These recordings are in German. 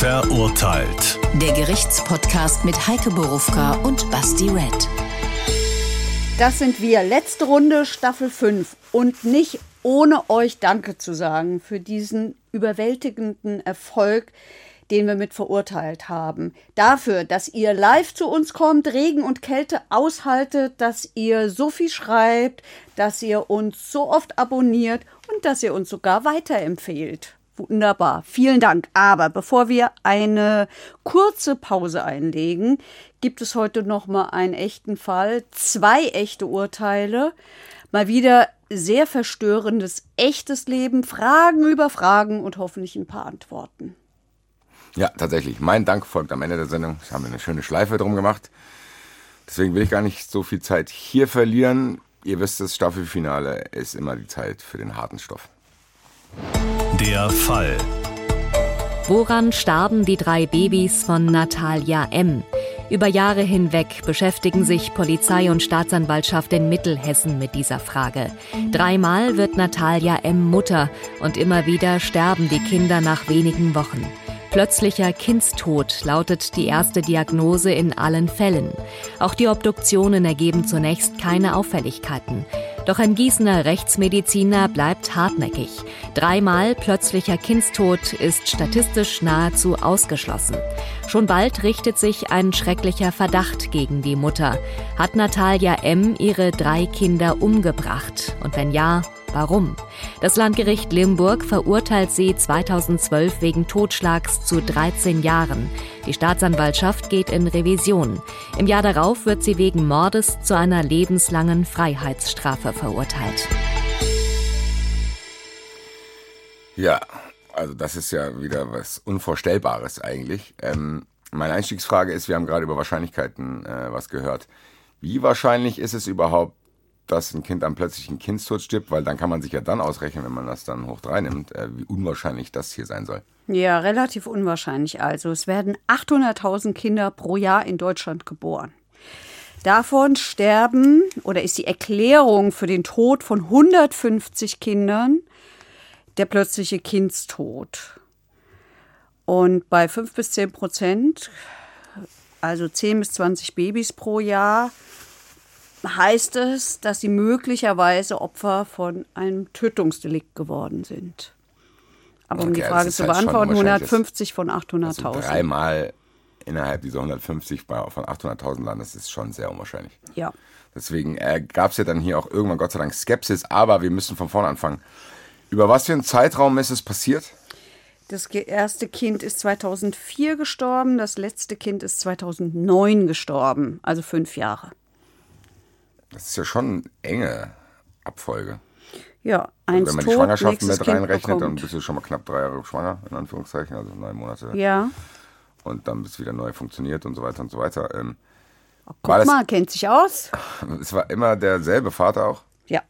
Verurteilt. Der Gerichtspodcast mit Heike Borufka und Basti Red. Das sind wir. Letzte Runde, Staffel 5. Und nicht ohne euch Danke zu sagen für diesen überwältigenden Erfolg, den wir mit verurteilt haben. Dafür, dass ihr live zu uns kommt, Regen und Kälte aushaltet, dass ihr so viel schreibt, dass ihr uns so oft abonniert und dass ihr uns sogar weiterempfehlt. Wunderbar, vielen Dank. Aber bevor wir eine kurze Pause einlegen, gibt es heute noch mal einen echten Fall, zwei echte Urteile, mal wieder sehr verstörendes echtes Leben, Fragen über Fragen und hoffentlich ein paar Antworten. Ja, tatsächlich. Mein Dank folgt am Ende der Sendung. Ich habe eine schöne Schleife drum gemacht. Deswegen will ich gar nicht so viel Zeit hier verlieren. Ihr wisst, das Staffelfinale ist immer die Zeit für den harten Stoff. Der Fall. Woran starben die drei Babys von Natalia M? Über Jahre hinweg beschäftigen sich Polizei und Staatsanwaltschaft in Mittelhessen mit dieser Frage. Dreimal wird Natalia M Mutter und immer wieder sterben die Kinder nach wenigen Wochen. Plötzlicher Kindstod lautet die erste Diagnose in allen Fällen. Auch die Obduktionen ergeben zunächst keine Auffälligkeiten. Doch ein Gießener Rechtsmediziner bleibt hartnäckig. Dreimal plötzlicher Kindstod ist statistisch nahezu ausgeschlossen. Schon bald richtet sich ein schrecklicher Verdacht gegen die Mutter. Hat Natalia M. ihre drei Kinder umgebracht? Und wenn ja, Warum? Das Landgericht Limburg verurteilt sie 2012 wegen Totschlags zu 13 Jahren. Die Staatsanwaltschaft geht in Revision. Im Jahr darauf wird sie wegen Mordes zu einer lebenslangen Freiheitsstrafe verurteilt. Ja, also das ist ja wieder was Unvorstellbares eigentlich. Ähm, meine Einstiegsfrage ist, wir haben gerade über Wahrscheinlichkeiten äh, was gehört. Wie wahrscheinlich ist es überhaupt, dass ein Kind am plötzlichen Kindstod stirbt, weil dann kann man sich ja dann ausrechnen, wenn man das dann hoch drei nimmt, äh, wie unwahrscheinlich das hier sein soll. Ja, relativ unwahrscheinlich. Also es werden 800.000 Kinder pro Jahr in Deutschland geboren. Davon sterben oder ist die Erklärung für den Tod von 150 Kindern der plötzliche Kindstod. Und bei 5 bis 10 Prozent, also 10 bis 20 Babys pro Jahr, heißt es, dass sie möglicherweise Opfer von einem Tötungsdelikt geworden sind. Aber um die Frage halt zu beantworten, 150 von 800.000. Also dreimal innerhalb dieser 150 von 800.000 landen, das ist schon sehr unwahrscheinlich. Ja. Deswegen äh, gab es ja dann hier auch irgendwann Gott sei Dank Skepsis, aber wir müssen von vorne anfangen. Über was für einen Zeitraum ist es passiert? Das erste Kind ist 2004 gestorben, das letzte Kind ist 2009 gestorben, also fünf Jahre. Das ist ja schon eine enge Abfolge. Ja, eins also Wenn man tot, die Schwangerschaft mit reinrechnet, dann bist du schon mal knapp drei Jahre schwanger, in Anführungszeichen, also neun Monate. Ja. Und dann bis es wieder neu funktioniert und so weiter und so weiter. Ähm, oh, guck das, mal, kennt sich aus. Es war immer derselbe Vater auch? Ja.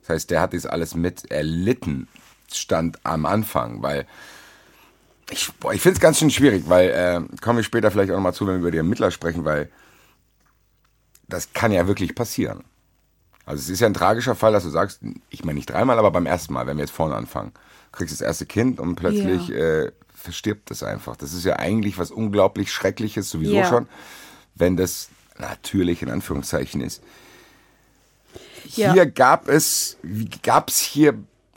Das heißt, der hat dies alles mit erlitten, stand am Anfang, weil ich, boah, ich finde es ganz schön schwierig, weil, äh, kommen wir später vielleicht auch nochmal zu, wenn wir über die Ermittler sprechen, weil das kann ja wirklich passieren. Also es ist ja ein tragischer Fall, dass du sagst, ich meine nicht dreimal, aber beim ersten Mal, wenn wir jetzt vorne anfangen, kriegst das erste Kind und plötzlich ja. äh, verstirbt es einfach. Das ist ja eigentlich was unglaublich Schreckliches sowieso ja. schon, wenn das natürlich in Anführungszeichen ist. Hier ja. gab es, gab es hier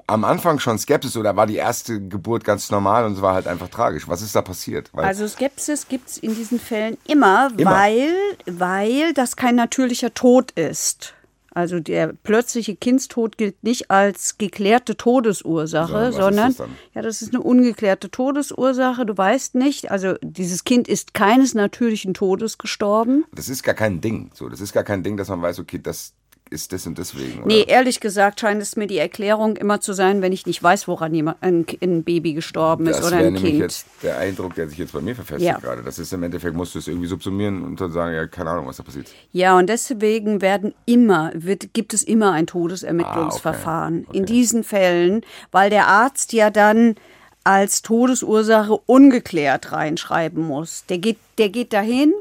am Anfang schon Skepsis oder war die erste Geburt ganz normal und es war halt einfach tragisch? Was ist da passiert? Weil also Skepsis gibt es in diesen Fällen immer, immer, Weil, weil das kein natürlicher Tod ist. Also der plötzliche Kindstod gilt nicht als geklärte Todesursache, so, sondern das ja, das ist eine ungeklärte Todesursache. Du weißt nicht, also dieses Kind ist keines natürlichen Todes gestorben. Das ist gar kein Ding. So, das ist gar kein Ding, dass man weiß, okay, das ist das und deswegen. Oder? Nee, ehrlich gesagt scheint es mir die Erklärung immer zu sein, wenn ich nicht weiß, woran jemand, ein, ein Baby gestorben ist das oder ein Kind. Das wäre jetzt der Eindruck, der sich jetzt bei mir verfestigt ja. gerade. Das ist im Endeffekt, musst du es irgendwie subsumieren und dann sagen, ja, keine Ahnung, was da passiert. Ja, und deswegen werden immer, wird, gibt es immer ein Todesermittlungsverfahren. Ah, okay. Okay. In diesen Fällen, weil der Arzt ja dann als Todesursache ungeklärt reinschreiben muss. Der geht, der geht dahin,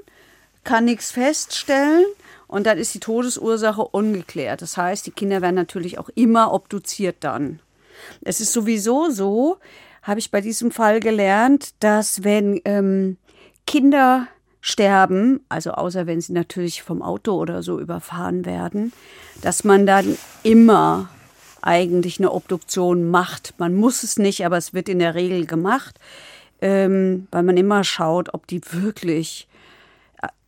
kann nichts feststellen und dann ist die Todesursache ungeklärt. Das heißt, die Kinder werden natürlich auch immer obduziert dann. Es ist sowieso so, habe ich bei diesem Fall gelernt, dass wenn ähm, Kinder sterben, also außer wenn sie natürlich vom Auto oder so überfahren werden, dass man dann immer eigentlich eine Obduktion macht. Man muss es nicht, aber es wird in der Regel gemacht, ähm, weil man immer schaut, ob die wirklich,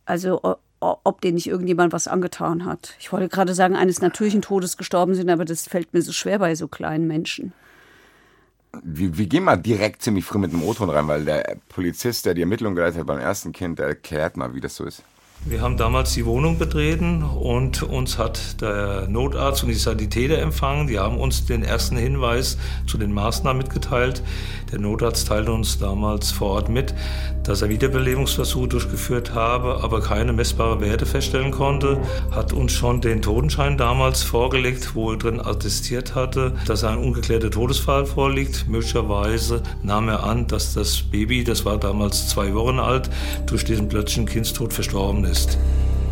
also ob denen nicht irgendjemand was angetan hat. Ich wollte gerade sagen, eines natürlichen Todes gestorben sind, aber das fällt mir so schwer bei so kleinen Menschen. Wir, wir gehen mal direkt ziemlich früh mit dem O-Ton rein, weil der Polizist, der die Ermittlung geleitet hat beim ersten Kind, erklärt mal, wie das so ist. Wir haben damals die Wohnung betreten und uns hat der Notarzt und die Sanitäter empfangen. Die haben uns den ersten Hinweis zu den Maßnahmen mitgeteilt. Der Notarzt teilte uns damals vor Ort mit, dass er Wiederbelebungsversuche durchgeführt habe, aber keine messbare Werte feststellen konnte. Hat uns schon den Totenschein damals vorgelegt, wo er drin attestiert hatte, dass ein ungeklärter Todesfall vorliegt. Möglicherweise nahm er an, dass das Baby, das war damals zwei Wochen alt, durch diesen plötzlichen Kindstod verstorben ist ist.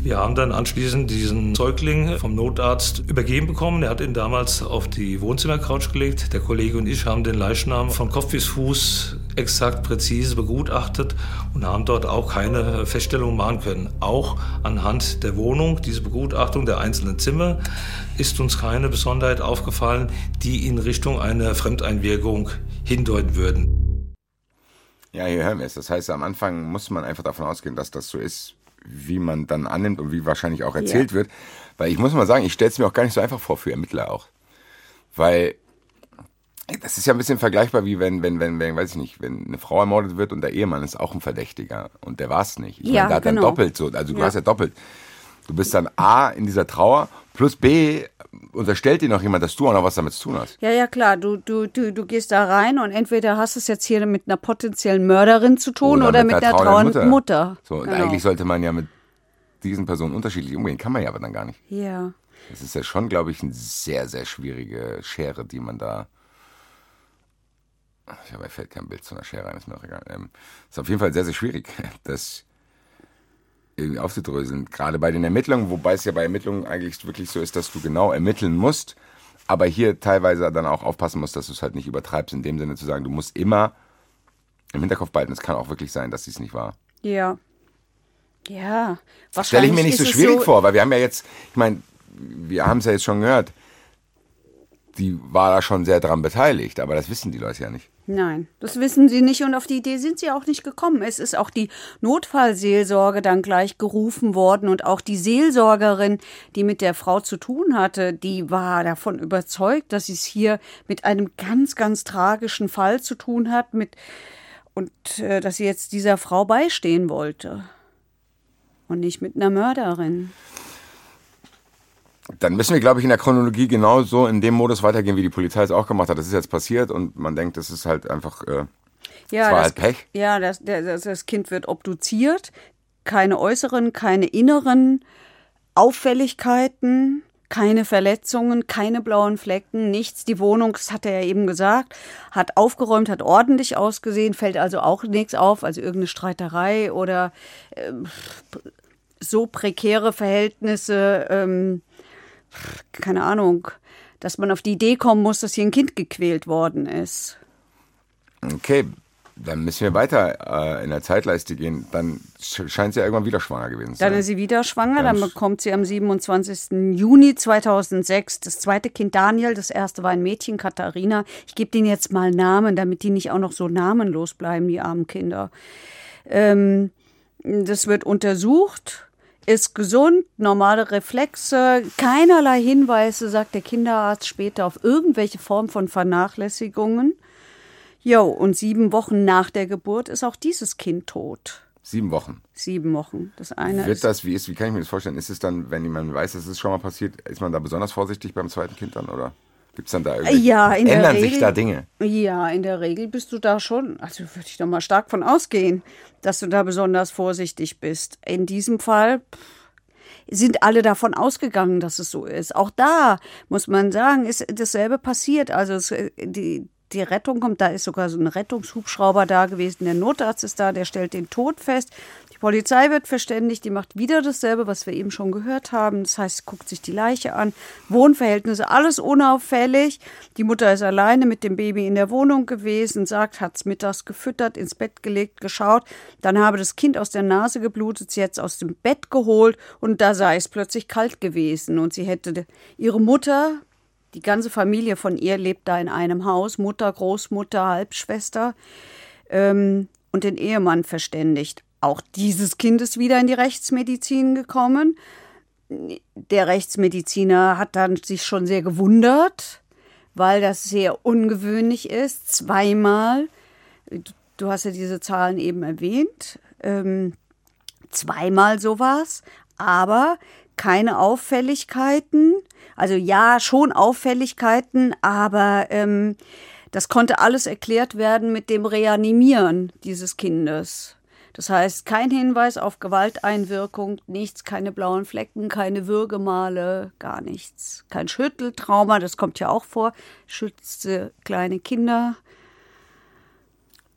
Wir haben dann anschließend diesen Säugling vom Notarzt übergeben bekommen. Er hat ihn damals auf die Wohnzimmercouch gelegt. Der Kollege und ich haben den Leichnam von Kopf bis Fuß exakt präzise begutachtet und haben dort auch keine Feststellung machen können. Auch anhand der Wohnung, diese Begutachtung der einzelnen Zimmer, ist uns keine Besonderheit aufgefallen, die in Richtung einer Fremdeinwirkung hindeuten würden. Ja, hier hören wir es. Das heißt, am Anfang muss man einfach davon ausgehen, dass das so ist, wie man dann annimmt und wie wahrscheinlich auch erzählt ja. wird. Weil ich muss mal sagen, ich stelle es mir auch gar nicht so einfach vor für Ermittler auch. Weil das ist ja ein bisschen vergleichbar wie wenn, wenn, wenn, wenn, weiß ich nicht, wenn eine Frau ermordet wird und der Ehemann ist auch ein Verdächtiger und der war es nicht. Ich ja, meine, hat genau. dann doppelt so, also du ja. hast ja doppelt. Du bist dann A in dieser Trauer plus B unterstellt dir noch jemand, dass du auch noch was damit zu tun hast. Ja, ja, klar. Du, du, du, du gehst da rein und entweder hast du es jetzt hier mit einer potenziellen Mörderin zu tun oder, oder mit, mit einer trauernden Mutter. Mutter. So, genau. eigentlich sollte man ja mit diesen Personen unterschiedlich umgehen. Kann man ja aber dann gar nicht. Ja. Das ist ja schon, glaube ich, eine sehr, sehr schwierige Schere, die man da. Ich habe fällt kein Bild zu einer Schere ein, ist mir auch egal. Ähm, ist auf jeden Fall sehr, sehr schwierig, das irgendwie aufzudröseln. Gerade bei den Ermittlungen, wobei es ja bei Ermittlungen eigentlich wirklich so ist, dass du genau ermitteln musst, aber hier teilweise dann auch aufpassen musst, dass du es halt nicht übertreibst, in dem Sinne zu sagen, du musst immer im Hinterkopf behalten, es kann auch wirklich sein, dass dies nicht war. Ja. Ja. Stelle ich mir nicht so schwierig so vor, weil wir haben ja jetzt, ich meine, wir haben es ja jetzt schon gehört, die war da schon sehr dran beteiligt, aber das wissen die Leute ja nicht. Nein, das wissen sie nicht und auf die Idee sind sie auch nicht gekommen. Es ist auch die Notfallseelsorge dann gleich gerufen worden und auch die Seelsorgerin, die mit der Frau zu tun hatte, die war davon überzeugt, dass sie es hier mit einem ganz, ganz tragischen Fall zu tun hat mit und äh, dass sie jetzt dieser Frau beistehen wollte und nicht mit einer Mörderin. Dann müssen wir, glaube ich, in der Chronologie genauso in dem Modus weitergehen, wie die Polizei es auch gemacht hat. Das ist jetzt passiert und man denkt, das ist halt einfach. Äh, ja, das war halt Pech. Ja, das, das, das Kind wird obduziert. Keine äußeren, keine inneren Auffälligkeiten, keine Verletzungen, keine blauen Flecken, nichts. Die Wohnung, das hat er ja eben gesagt, hat aufgeräumt, hat ordentlich ausgesehen, fällt also auch nichts auf, also irgendeine Streiterei oder äh, so prekäre Verhältnisse. Ähm, keine Ahnung, dass man auf die Idee kommen muss, dass hier ein Kind gequält worden ist. Okay, dann müssen wir weiter äh, in der Zeitleiste gehen. Dann scheint sie ja irgendwann wieder schwanger gewesen zu sein. Dann ist sie wieder schwanger. Dann bekommt sie am 27. Juni 2006 das zweite Kind Daniel. Das erste war ein Mädchen, Katharina. Ich gebe denen jetzt mal Namen, damit die nicht auch noch so namenlos bleiben, die armen Kinder. Ähm, das wird untersucht ist gesund, normale Reflexe, keinerlei Hinweise, sagt der Kinderarzt später, auf irgendwelche Form von Vernachlässigungen. Jo, und sieben Wochen nach der Geburt ist auch dieses Kind tot. Sieben Wochen. Sieben Wochen. Das eine Wird das, wie ist, wie kann ich mir das vorstellen? Ist es dann, wenn jemand weiß, dass es schon mal passiert, ist man da besonders vorsichtig beim zweiten Kind dann, oder? Gibt es dann da irgendwie, ja, in ändern Regel, sich da Dinge? Ja, in der Regel bist du da schon, also würde ich doch mal stark von ausgehen, dass du da besonders vorsichtig bist. In diesem Fall sind alle davon ausgegangen, dass es so ist. Auch da muss man sagen, ist dasselbe passiert. Also es, die, die Rettung kommt, da ist sogar so ein Rettungshubschrauber da gewesen, der Notarzt ist da, der stellt den Tod fest. Polizei wird verständigt, die macht wieder dasselbe, was wir eben schon gehört haben. Das heißt, guckt sich die Leiche an, Wohnverhältnisse, alles unauffällig. Die Mutter ist alleine mit dem Baby in der Wohnung gewesen, sagt, hat es mittags gefüttert, ins Bett gelegt, geschaut. Dann habe das Kind aus der Nase geblutet, sie jetzt aus dem Bett geholt und da sei es plötzlich kalt gewesen. Und sie hätte ihre Mutter, die ganze Familie von ihr lebt da in einem Haus, Mutter, Großmutter, Halbschwester ähm, und den Ehemann verständigt. Auch dieses Kind ist wieder in die Rechtsmedizin gekommen. Der Rechtsmediziner hat dann sich schon sehr gewundert, weil das sehr ungewöhnlich ist. Zweimal, du hast ja diese Zahlen eben erwähnt, ähm, zweimal sowas, aber keine Auffälligkeiten. Also ja, schon Auffälligkeiten, aber ähm, das konnte alles erklärt werden mit dem Reanimieren dieses Kindes. Das heißt, kein Hinweis auf Gewalteinwirkung, nichts, keine blauen Flecken, keine Würgemale, gar nichts. Kein Schütteltrauma, das kommt ja auch vor, schützte kleine Kinder.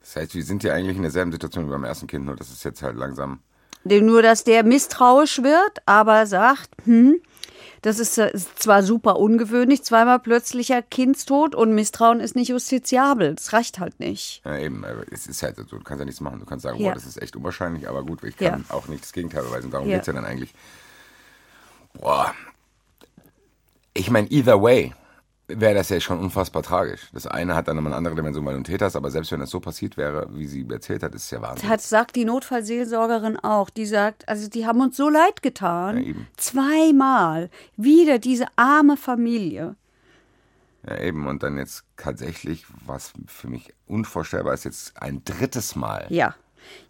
Das heißt, wir sind ja eigentlich in derselben Situation wie beim ersten Kind, nur das ist jetzt halt langsam. Nur, dass der misstrauisch wird, aber sagt, hm, das ist zwar super ungewöhnlich, zweimal plötzlicher Kindstod und Misstrauen ist nicht justiziabel. Das reicht halt nicht. Ja, eben, es ist halt so, du kannst ja nichts machen. Du kannst sagen, Ja. boah, das ist echt unwahrscheinlich, aber gut, ich kann Ja. auch nicht das Gegenteil beweisen. Darum Ja. geht's ja dann eigentlich. Boah. Ich meine, either way wäre das ja schon unfassbar tragisch. Das eine hat dann nochmal eine andere Dimension, weil du ein Täter hast, aber selbst wenn das so passiert wäre, wie sie erzählt hat, ist es ja Wahnsinn. hat, sagt die Notfallseelsorgerin auch. Die sagt, also die haben uns so leid getan. Ja. Zweimal. Wieder diese arme Familie. Ja, eben. Und dann jetzt tatsächlich, was für mich unvorstellbar ist, jetzt ein drittes Mal. Ja.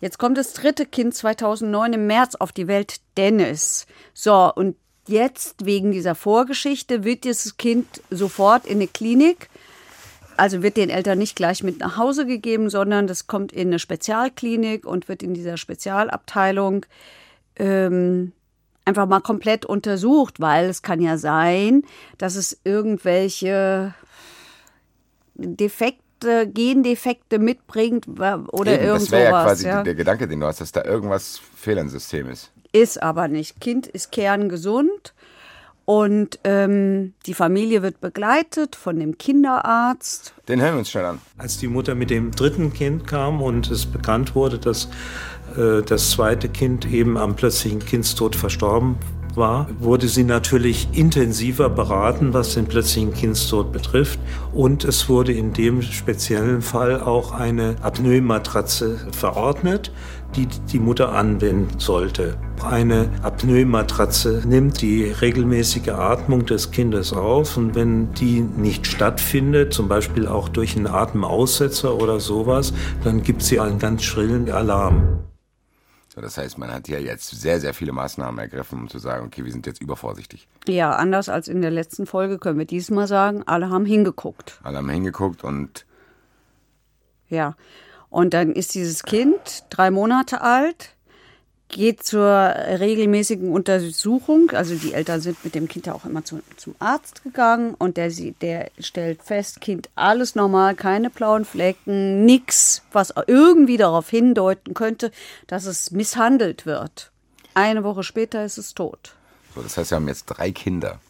Jetzt kommt das dritte Kind 2009 im März auf die Welt, Dennis. So, und jetzt wegen dieser Vorgeschichte wird dieses Kind sofort in eine Klinik. Also wird den Eltern nicht gleich mit nach Hause gegeben, sondern das kommt in eine Spezialklinik und wird in dieser Spezialabteilung ähm, einfach mal komplett untersucht, weil es kann ja sein, dass es irgendwelche Defekte, Gendefekte mitbringt oder Eben, irgend das wäre ja quasi ja. der Gedanke, den du hast, dass da irgendwas Fehler im System ist. Ist aber nicht. Kind ist kerngesund und ähm, die Familie wird begleitet von dem Kinderarzt. Den hören wir uns schnell an. Als die Mutter mit dem dritten Kind kam und es bekannt wurde, dass äh, das zweite Kind eben am plötzlichen Kindstod verstorben war, wurde sie natürlich intensiver beraten, was den plötzlichen Kindstod betrifft. Und es wurde in dem speziellen Fall auch eine Apnoe-Matratze verordnet, die die Mutter anwenden sollte. Eine Apnoe-Matratze nimmt die regelmäßige Atmung des Kindes auf und wenn die nicht stattfindet, zum Beispiel auch durch einen Atemaussetzer oder sowas, dann gibt sie einen ganz schrillen Alarm. So, das heißt, man hat ja jetzt sehr, sehr viele Maßnahmen ergriffen, um zu sagen, okay, wir sind jetzt übervorsichtig. Ja, anders als in der letzten Folge können wir diesmal sagen, alle haben hingeguckt. Alle haben hingeguckt und Ja. Und dann ist dieses Kind drei Monate alt, geht zur regelmäßigen Untersuchung. Also die Eltern sind mit dem Kind ja auch immer zu, zum Arzt gegangen und der, der stellt fest, Kind alles normal, keine blauen Flecken, nix, was irgendwie darauf hindeuten könnte, dass es misshandelt wird. Eine Woche später ist es tot. so, das heißt, wir haben jetzt drei Kinder.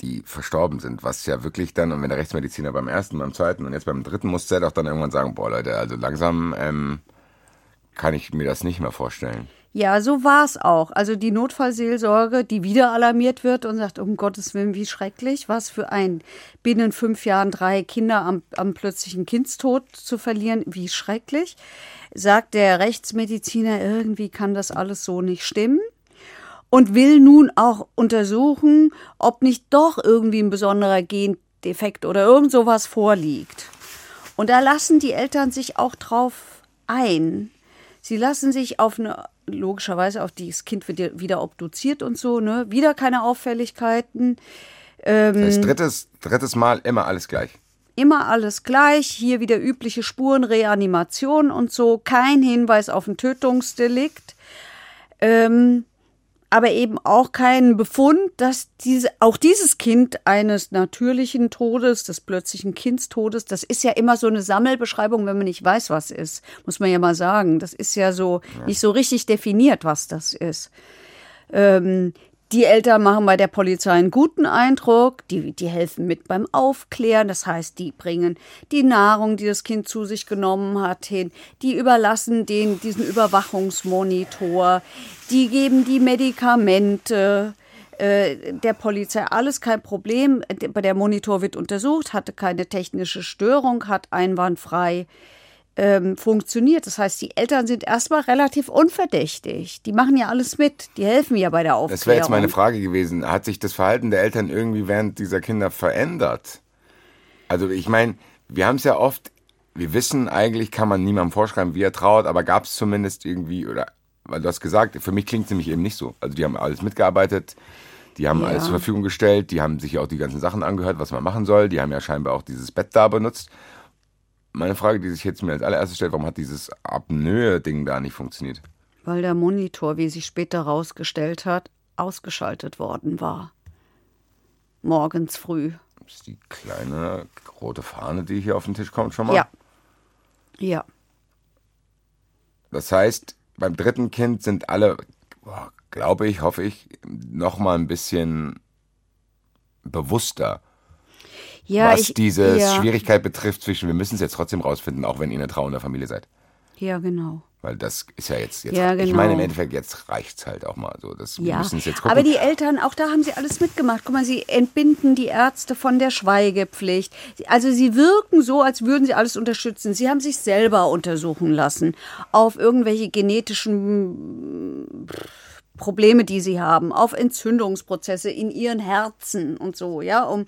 Die verstorben sind, was ja wirklich dann, und wenn der Rechtsmediziner beim ersten, beim zweiten und jetzt beim dritten musste er doch dann irgendwann sagen, boah Leute, also langsam ähm, kann ich mir das nicht mehr vorstellen. Ja, so war es auch. Also die Notfallseelsorge, die wieder alarmiert wird und sagt, um Gottes Willen, wie schrecklich, was für ein binnen fünf Jahren drei Kinder am, am plötzlichen Kindstod zu verlieren, wie schrecklich, sagt der Rechtsmediziner, irgendwie kann das alles so nicht stimmen und will nun auch untersuchen, ob nicht doch irgendwie ein besonderer Gendefekt oder irgend sowas vorliegt. Und da lassen die Eltern sich auch drauf ein. Sie lassen sich auf eine, logischerweise auf das Kind wird wieder obduziert und so, ne? Wieder keine Auffälligkeiten. Das heißt, drittes, drittes Mal immer alles gleich. Immer alles gleich. Hier wieder übliche Spuren, Reanimation und so. Kein Hinweis auf ein Tötungsdelikt. Ähm, aber eben auch keinen Befund, dass diese, auch dieses Kind eines natürlichen Todes, des plötzlichen Kindstodes, das ist ja immer so eine Sammelbeschreibung, wenn man nicht weiß, was ist, muss man ja mal sagen. Das ist ja so ja. nicht so richtig definiert, was das ist. Ähm, die Eltern machen bei der Polizei einen guten Eindruck, die, die helfen mit beim Aufklären, das heißt, die bringen die Nahrung, die das Kind zu sich genommen hat, hin, die überlassen den, diesen Überwachungsmonitor, die geben die Medikamente, äh, der Polizei. Alles kein Problem. Der Monitor wird untersucht, hatte keine technische Störung, hat einwandfrei ähm, funktioniert. Das heißt, die Eltern sind erstmal relativ unverdächtig. Die machen ja alles mit. Die helfen ja bei der Aufklärung. Das wäre jetzt meine Frage gewesen. Hat sich das Verhalten der Eltern irgendwie während dieser Kinder verändert? Also ich meine, wir haben es ja oft, wir wissen eigentlich, kann man niemandem vorschreiben, wie er trauert, aber gab es zumindest irgendwie, oder weil du hast gesagt, für mich klingt es nämlich eben nicht so. Also die haben alles mitgearbeitet, die haben ja. alles zur Verfügung gestellt, die haben sich auch die ganzen Sachen angehört, was man machen soll. Die haben ja scheinbar auch dieses Bett da benutzt meine Frage, die sich jetzt mir als allererstes stellt, warum hat dieses Apnoe-Ding da nicht funktioniert? Weil der Monitor, wie sich später herausgestellt hat, ausgeschaltet worden war. Morgens früh. Das ist die kleine rote Fahne, die hier auf den Tisch kommt, schon mal? Ja. Ja. Das heißt, beim dritten Kind sind alle, glaube ich, hoffe ich, noch mal ein bisschen bewusster ja, was ich, diese ja. Schwierigkeit betrifft zwischen, wir müssen es jetzt trotzdem rausfinden, auch wenn ihr eine trauernde Familie seid. Ja, genau. Weil das ist ja jetzt, jetzt ja, genau. ich meine im Endeffekt, jetzt reicht es halt auch mal so. Das, ja. müssen jetzt gucken. Aber die Eltern, auch da haben sie alles mitgemacht. Guck mal, sie entbinden die Ärzte von der Schweigepflicht. Also sie wirken so, als würden sie alles unterstützen. Sie haben sich selber untersuchen lassen auf irgendwelche genetischen Probleme, die sie haben, auf Entzündungsprozesse in ihren Herzen und so, ja, um,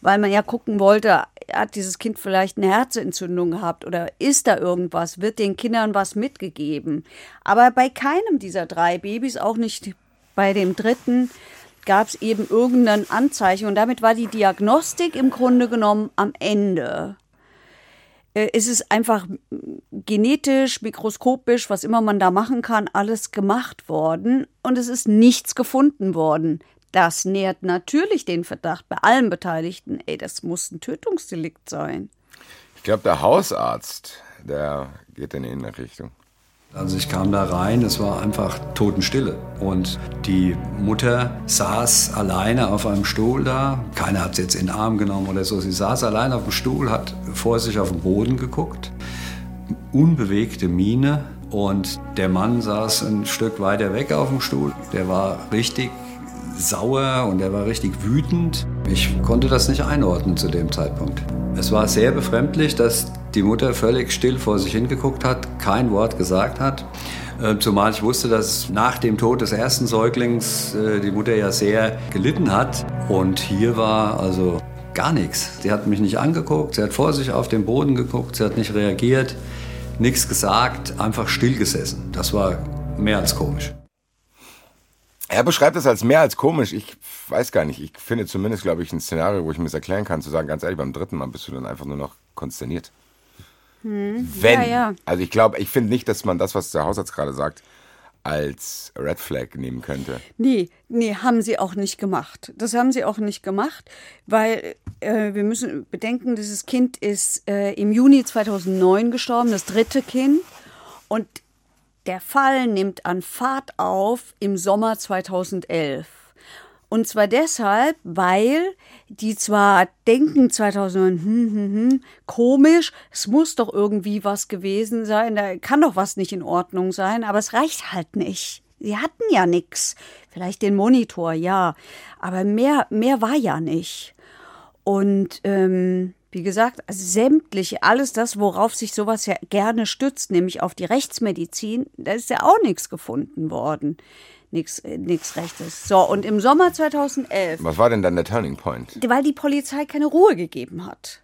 weil man ja gucken wollte, hat dieses Kind vielleicht eine Herzentzündung gehabt oder ist da irgendwas, wird den Kindern was mitgegeben. Aber bei keinem dieser drei Babys, auch nicht bei dem dritten, gab es eben irgendein Anzeichen und damit war die Diagnostik im Grunde genommen am Ende. Äh, ist es einfach genetisch, mikroskopisch, was immer man da machen kann, alles gemacht worden und es ist nichts gefunden worden. Das nährt natürlich den Verdacht bei allen Beteiligten, ey, das muss ein Tötungsdelikt sein. Ich glaube, der Hausarzt, der geht in eine Richtung. Also ich kam da rein, es war einfach Totenstille. Und die Mutter saß alleine auf einem Stuhl da. Keiner hat sie jetzt in den Arm genommen oder so. Sie saß alleine auf dem Stuhl, hat vor sich auf den Boden geguckt. Unbewegte Miene. Und der Mann saß ein Stück weiter weg auf dem Stuhl. Der war richtig sauer und er war richtig wütend. Ich konnte das nicht einordnen zu dem Zeitpunkt. Es war sehr befremdlich, dass die Mutter völlig still vor sich hingeguckt hat, kein Wort gesagt hat. Äh, zumal ich wusste, dass nach dem Tod des ersten Säuglings äh, die Mutter ja sehr gelitten hat. Und hier war also gar nichts. Sie hat mich nicht angeguckt, sie hat vor sich auf den Boden geguckt, sie hat nicht reagiert, nichts gesagt, einfach still gesessen. Das war mehr als komisch. Er beschreibt es als mehr als komisch. Ich weiß gar nicht. Ich finde zumindest, glaube ich, ein Szenario, wo ich mir das erklären kann, zu sagen, ganz ehrlich, beim dritten Mal bist du dann einfach nur noch konsterniert. Hm. Wenn. Ja, ja. Also ich glaube, ich finde nicht, dass man das, was der Hausarzt gerade sagt, als Red Flag nehmen könnte. Nee, nee, haben sie auch nicht gemacht. Das haben sie auch nicht gemacht, weil äh, wir müssen bedenken, dieses Kind ist äh, im Juni 2009 gestorben, das dritte Kind. Und der Fall nimmt an Fahrt auf im Sommer 2011. Und zwar deshalb, weil die zwar denken 2009, hm, hm, hm, komisch, es muss doch irgendwie was gewesen sein, da kann doch was nicht in Ordnung sein, aber es reicht halt nicht. Sie hatten ja nichts. Vielleicht den Monitor, ja. Aber mehr, mehr war ja nicht. Und ähm, wie gesagt, sämtliche, alles das, worauf sich sowas ja gerne stützt, nämlich auf die Rechtsmedizin, da ist ja auch nichts gefunden worden. Nichts äh, nix Rechtes. So, und im Sommer 2011. Was war denn dann der Turning Point? Weil die Polizei keine Ruhe gegeben hat.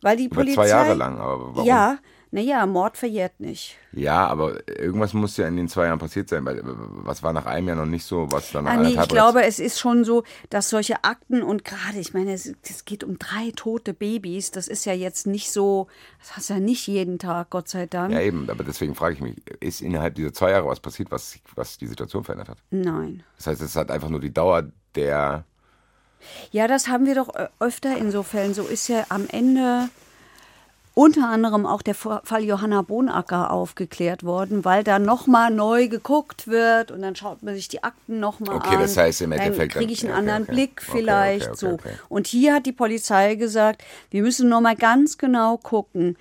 Weil die Über Polizei. zwei Jahre lang, aber warum? Ja, Naja, Mord verjährt nicht. Ja, aber irgendwas muss ja in den zwei Jahren passiert sein, weil äh, was war nach einem Jahr noch nicht so, was dann nach Ah, nee, ich glaube, es ist schon so, dass solche Akten und gerade, ich meine, es, es geht um drei tote Babys, das ist ja jetzt nicht so, das hast du ja nicht jeden Tag, Gott sei Dank. Ja, eben, aber deswegen frage ich mich, ist innerhalb dieser zwei Jahre was passiert, was, was die Situation verändert hat? Nein. Das heißt, es hat einfach nur die Dauer der. Ja, das haben wir doch ö- öfter in so Fällen. So ist ja am Ende unter anderem auch der Fall Johanna Bonacker aufgeklärt worden, weil da nochmal neu geguckt wird und dann schaut man sich die Akten nochmal Okay, an. das heißt im dann Endeffekt kriege dann- ich einen okay, anderen okay. Blick Okay, vielleicht okay, so. okay, okay. Und hier hat die Polizei gesagt, wir müssen nochmal ganz genau gucken.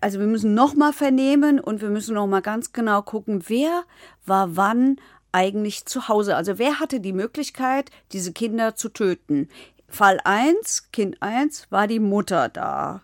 Also wir müssen nochmal vernehmen und wir müssen nochmal ganz genau gucken, wer war wann eigentlich zu Hause. Also wer hatte die Möglichkeit, diese Kinder zu töten. Fall 1, Kind 1, war die Mutter da.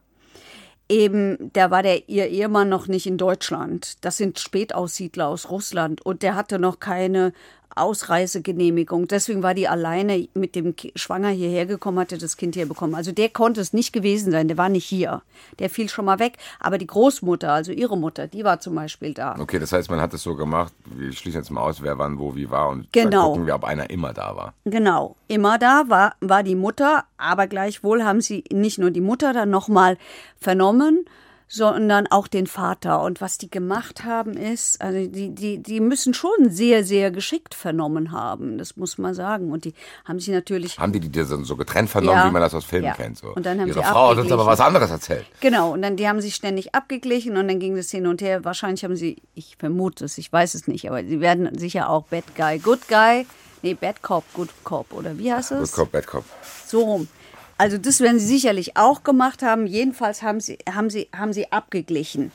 Eben, da war der ihr Ehemann noch nicht in Deutschland. Das sind Spätaussiedler aus Russland und der hatte noch keine Ausreisegenehmigung. Deswegen war die alleine mit dem Schwanger hierher gekommen, hatte das Kind hier bekommen. Also der konnte es nicht gewesen sein, der war nicht hier. Der fiel schon mal weg. Aber die Großmutter, also ihre Mutter, die war zum Beispiel da. Okay, das heißt, man hat es so gemacht, wir schließen jetzt mal aus, wer wann, wo, wie war und Genau. dann gucken wir, ob einer immer da war. Genau, immer da war, war die Mutter, aber gleichwohl haben sie nicht nur die Mutter dann nochmal vernommen, sondern auch den Vater. Und was die gemacht haben ist, also die, die, die müssen schon sehr, sehr geschickt vernommen haben, das muss man sagen. Und die haben sich natürlich Haben die die dir so getrennt vernommen, Ja. wie man das aus Filmen Ja. kennt? So. Und dann haben Ihre sie Frau hat uns aber was anderes erzählt. Genau, und dann die haben sich ständig abgeglichen und dann ging das hin und her. Wahrscheinlich haben sie, ich vermute es, ich weiß es nicht, aber sie werden sicher auch Bad Guy, Good Guy, nee, Bad Cop, Good Cop oder wie heißt Good es? Cop, Bad Cop. So rum. Also das werden sie sicherlich auch gemacht haben. Jedenfalls haben sie, haben sie, haben sie abgeglichen,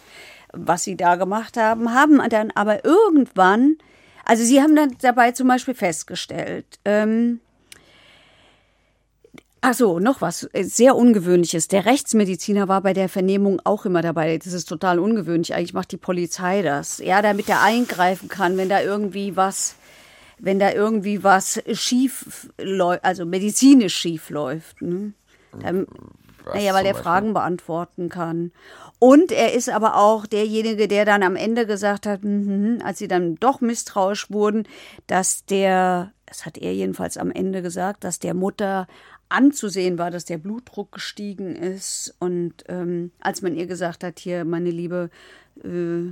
was sie da gemacht haben, haben dann aber irgendwann, also sie haben dann dabei zum Beispiel festgestellt, ähm, Ach so, noch was sehr ungewöhnliches. Der Rechtsmediziner war bei der Vernehmung auch immer dabei. Das ist total ungewöhnlich. Eigentlich macht die Polizei das. Ja, damit er eingreifen kann, wenn da irgendwie was, wenn da irgendwie was schief läuft, also medizinisch schief läuft. Ne? Dann, naja, weil er? Fragen beantworten kann. Und er ist aber auch derjenige, der dann am Ende gesagt hat, mhm, als sie dann doch misstrauisch wurden, dass der, das hat er jedenfalls am Ende gesagt, dass der Mutter anzusehen war, dass der Blutdruck gestiegen ist. Und ähm, als man ihr gesagt hat, hier, meine Liebe, äh,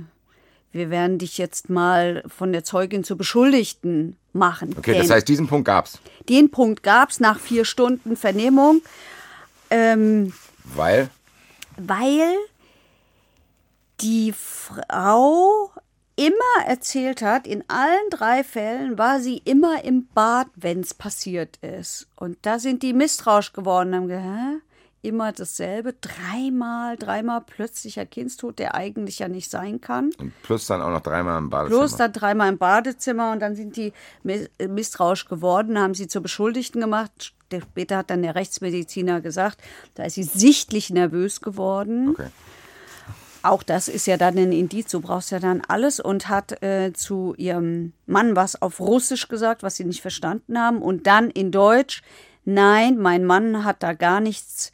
wir werden dich jetzt mal von der Zeugin zur Beschuldigten machen. Okay, das heißt, diesen Punkt gab's. den Punkt gab es nach vier Stunden Vernehmung, ähm, Weil, weil die Frau immer erzählt hat, in allen drei Fällen war sie immer im Bad, wenn es passiert ist. Und da sind die misstrauisch geworden, haben gesagt? Immer dasselbe, dreimal, dreimal plötzlicher Kindstod, der eigentlich ja nicht sein kann. und plus dann auch noch dreimal im Badezimmer. Bloß dann dreimal im Badezimmer und dann sind die äh, misstrauisch geworden, haben sie zur Beschuldigten gemacht. Später hat dann der Rechtsmediziner gesagt, da ist sie sichtlich nervös geworden. Okay. Auch das ist ja dann ein Indiz, du brauchst ja dann alles und hat äh, zu ihrem Mann was auf Russisch gesagt, was sie nicht verstanden haben und dann in Deutsch, nein, mein Mann hat da gar nichts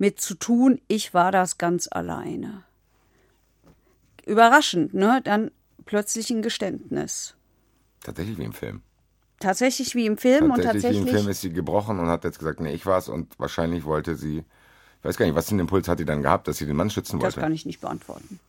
mit zu tun, ich war das ganz alleine. Überraschend, ne? Dann plötzlich ein Geständnis. Tatsächlich wie im Film. Tatsächlich wie im Film und Tatsächlich wie im tatsächlich. Film ist sie gebrochen und hat jetzt gesagt, nee, ich war's und wahrscheinlich wollte sie, ich weiß gar nicht, was für einen Impuls hat die dann gehabt, dass sie den Mann schützen Das wollte. kann ich nicht beantworten.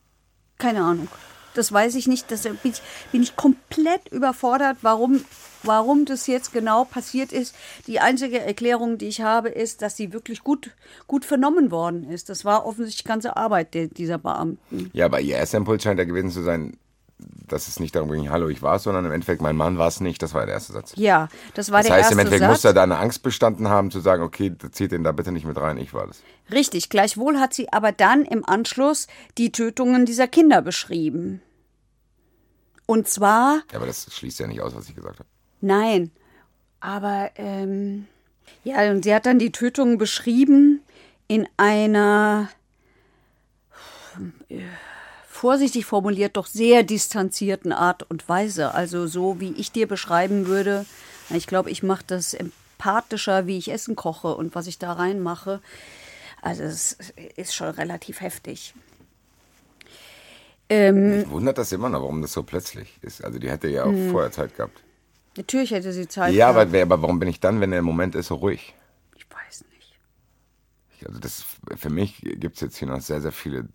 Keine Ahnung. Das weiß ich nicht. Das bin ich, bin ich komplett überfordert, warum, warum das jetzt genau passiert ist. Die einzige Erklärung, die ich habe, ist, dass sie wirklich gut, gut vernommen worden ist. Das war offensichtlich ganze Arbeit der, dieser Beamten. Ja, aber ihr erster Impuls scheint ja gewesen zu sein, dass es nicht darum ging, hallo, ich war's, sondern im Endeffekt, mein Mann war's nicht. Das war der erste Satz. Ja, das war Das der heißt, erste im Endeffekt Satz. muss er da eine Angst bestanden haben, zu sagen, okay, zieht den da bitte nicht mit rein, ich war das. Richtig, gleichwohl hat sie aber dann im Anschluss die Tötungen dieser Kinder beschrieben. Und zwar Ja, aber das schließt ja nicht aus, was ich gesagt habe. Nein, aber ähm, ja, und sie hat dann die Tötung beschrieben in einer äh, vorsichtig formuliert doch sehr distanzierten Art und Weise. Also so wie ich dir beschreiben würde. Ich glaube, ich mache das empathischer, wie ich Essen koche und was ich da reinmache. Also es ist schon relativ heftig. Ähm, Mich wundert das immer noch, warum das so plötzlich ist. Also die hätte ja auch Hm. vorher Zeit gehabt. natürlich hätte sie Zeit. Ja, gehabt. aber, wer- aber warum bin ich dann, wenn der Moment ist, so ruhig? Ich weiß nicht. Ich- Also das, für mich gibt es jetzt hier noch sehr, sehr viele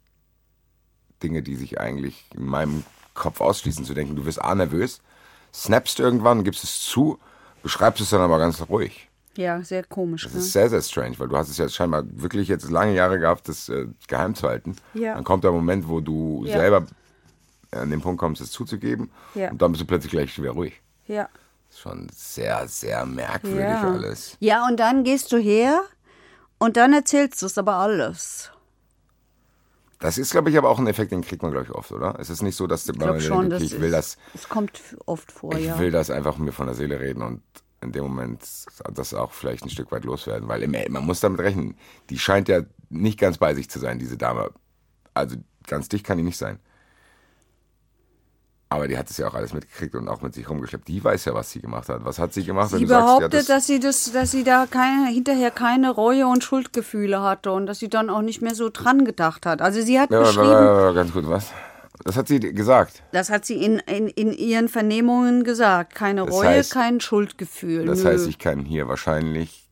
Dinge, die sich eigentlich in meinem Kopf ausschließen, zu denken, du wirst A, nervös, snappst irgendwann, gibst es zu, beschreibst es dann aber ganz ruhig. Ja, sehr komisch. Das Ne? ist sehr, sehr strange, weil du hast es ja scheinbar wirklich jetzt lange Jahre gehabt, das äh, geheim zu halten. Ja. Dann kommt der Moment, wo du Ja. selber an den Punkt kommst, es zuzugeben Ja. und dann bist du plötzlich gleich wieder ruhig. Ja. Das ist schon sehr, sehr merkwürdig Ja. alles. ja, und dann gehst du her und dann erzählst du es aber alles. Das ist, glaube ich, aber auch ein Effekt, den kriegt man, glaube ich, oft, oder? Es ist nicht so, dass Ich glaube schon, dass ich will das, es kommt oft vor, ich ja. will das einfach mir von der Seele reden und in dem Moment das auch vielleicht ein Stück weit loswerden, weil man muss damit rechnen, die scheint ja nicht ganz bei sich zu sein, diese Dame. Also ganz dicht kann die nicht sein. Aber die hat es ja auch alles mitgekriegt und auch mit sich rumgeschleppt. Die weiß ja, was sie gemacht hat. Was hat sie gemacht? Sie du sagst, behauptet, ja, das, dass sie das, dass sie da keine, hinterher keine Reue und Schuldgefühle hatte und dass sie dann auch nicht mehr so dran gedacht hat. Also sie hat Ja, beschrieben, aber ganz gut, was? Das hat sie gesagt. das hat sie in, in, in ihren Vernehmungen gesagt. Keine Das Reue, heißt- kein Schuldgefühl. Das Nö. heißt, ich kann hier wahrscheinlich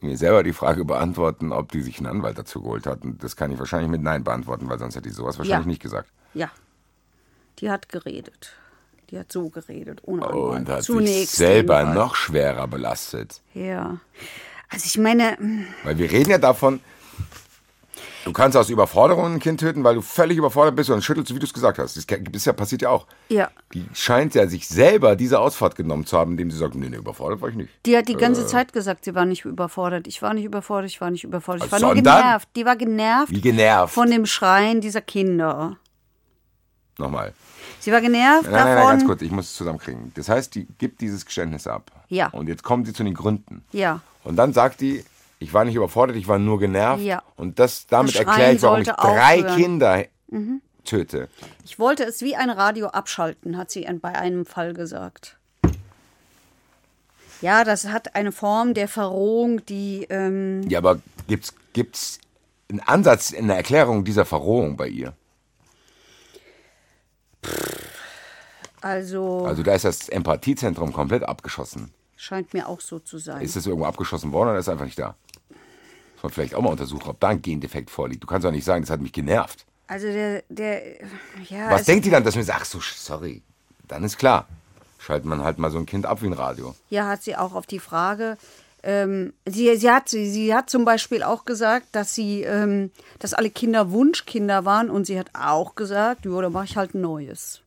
mir selber die Frage beantworten, ob die sich einen Anwalt dazu geholt hat. Und das kann ich wahrscheinlich mit Nein beantworten, weil sonst hätte ich sowas wahrscheinlich Ja. nicht gesagt. Ja, die hat geredet. Die hat so geredet, ohne Und Anwalt. hat Zunächst sich selber jedenfalls. noch schwerer belastet. Ja. Also ich meine, Weil wir reden ja davon, du kannst aus Überforderung ein Kind töten, weil du völlig überfordert bist und schüttelst, wie du es gesagt hast. Das ist ja, passiert ja auch. ja, Die scheint ja sich selber diese Ausfahrt genommen zu haben, indem sie sagt, nee, nee, überfordert war ich nicht. die hat die Äh. ganze Zeit gesagt, sie war nicht überfordert. Ich war nicht überfordert, ich war nicht überfordert. Ich war nur genervt. Die war genervt Wie genervt. von dem Schreien dieser Kinder. Nochmal. Sie war genervt Nein, nein, nein, davon. ganz kurz, ich muss es zusammenkriegen. Das heißt, die gibt dieses Geständnis ab. Ja. Und jetzt kommen sie zu den Gründen. Ja, Und dann sagt die, ich war nicht überfordert, ich war nur genervt. Ja. Und das, damit Das erkläre ich, warum ich drei aufhören. Mhm. Kinder töte. ich wollte es wie ein Radio abschalten, hat sie bei einem Fall gesagt. Ja, das hat eine Form der Verrohung, die ähm, Ja, aber gibt's, gibt's einen Ansatz in der Erklärung dieser Verrohung bei ihr? Also, Also da ist das Empathiezentrum komplett abgeschossen. scheint mir auch so zu sein. Ist das irgendwo abgeschossen worden oder ist es einfach nicht da? Muss man vielleicht auch mal untersuchen, ob da ein Gendefekt vorliegt. Du kannst doch nicht sagen, das hat mich genervt. Also der, der, ja. Was denkt die dann, dass man sagt, ach so, sorry, dann ist klar. Schaltet man halt mal so ein Kind ab wie ein Radio. Ja, hat sie auch auf die Frage. Ähm, sie, sie, hat, sie, sie hat zum Beispiel auch gesagt, dass sie, ähm, dass alle Kinder Wunschkinder waren und sie hat auch gesagt, ja, da mache ich halt ein neues.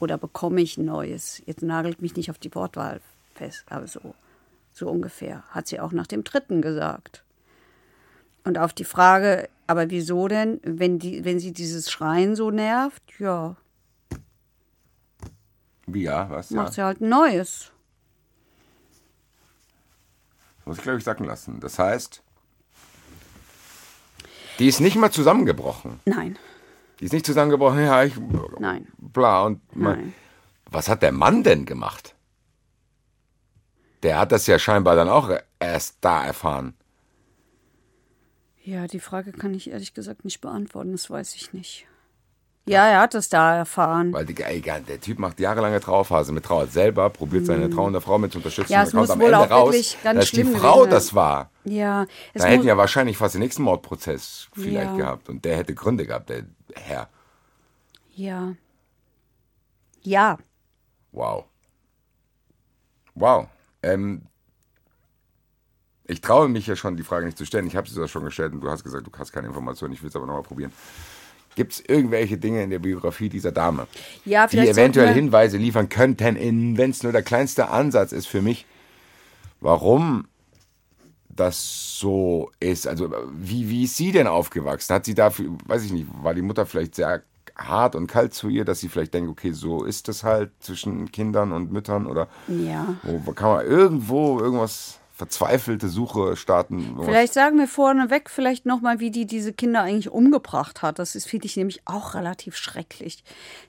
Oder bekomme ich ein neues. Jetzt nagelt mich nicht auf die Wortwahl fest, aber so, so ungefähr. Hat sie auch nach dem dritten gesagt. Und auf die Frage, aber wieso denn, wenn, die, wenn sie dieses Schreien so nervt, ja, ja, was? Ja. macht sie halt ein neues. Muss ich, glaube ich, sacken lassen. Das heißt, die ist nicht mal zusammengebrochen. Nein, Die ist nicht zusammengebrochen, ja, ich. nein. Bla. Und Nein. was hat der Mann denn gemacht? Der hat das ja scheinbar dann auch erst da erfahren. Ja, die Frage kann ich ehrlich gesagt nicht beantworten, das weiß ich nicht. Ja, er hat es da erfahren. Weil die, ey, der Typ macht jahrelange Trauerphase mit Trauer selber, probiert seine trauernde Frau mit zu unterstützen. Mhm. Ja, es muss am wohl Ende auch raus, wirklich ganz dass die schlimm Frau gewesen das war. Ja, es Da hätten ja wahrscheinlich fast den nächsten Mordprozess vielleicht Ja. gehabt. Und der hätte Gründe gehabt, der Herr. ja. Ja, Wow. Wow. Ähm, ich traue mich ja schon, die Frage nicht zu stellen. Ich habe sie sogar schon gestellt und du hast gesagt, du hast keine Informationen. Ich will es aber nochmal probieren. Gibt es irgendwelche Dinge in der Biografie dieser Dame, Ja, die eventuell Hinweise liefern könnten, wenn es nur der kleinste Ansatz ist für mich, warum das so ist? Also wie, wie ist sie denn aufgewachsen? Hat sie da, weiß ich nicht, war die Mutter vielleicht sehr hart und kalt zu ihr, dass sie vielleicht denkt, okay, so ist es halt zwischen Kindern und Müttern oder Ja. wo kann man irgendwo irgendwas verzweifelte Suche starten? Vielleicht sagen wir vorneweg vielleicht nochmal, wie die diese Kinder eigentlich umgebracht hat. Das ist, finde ich, nämlich auch relativ schrecklich.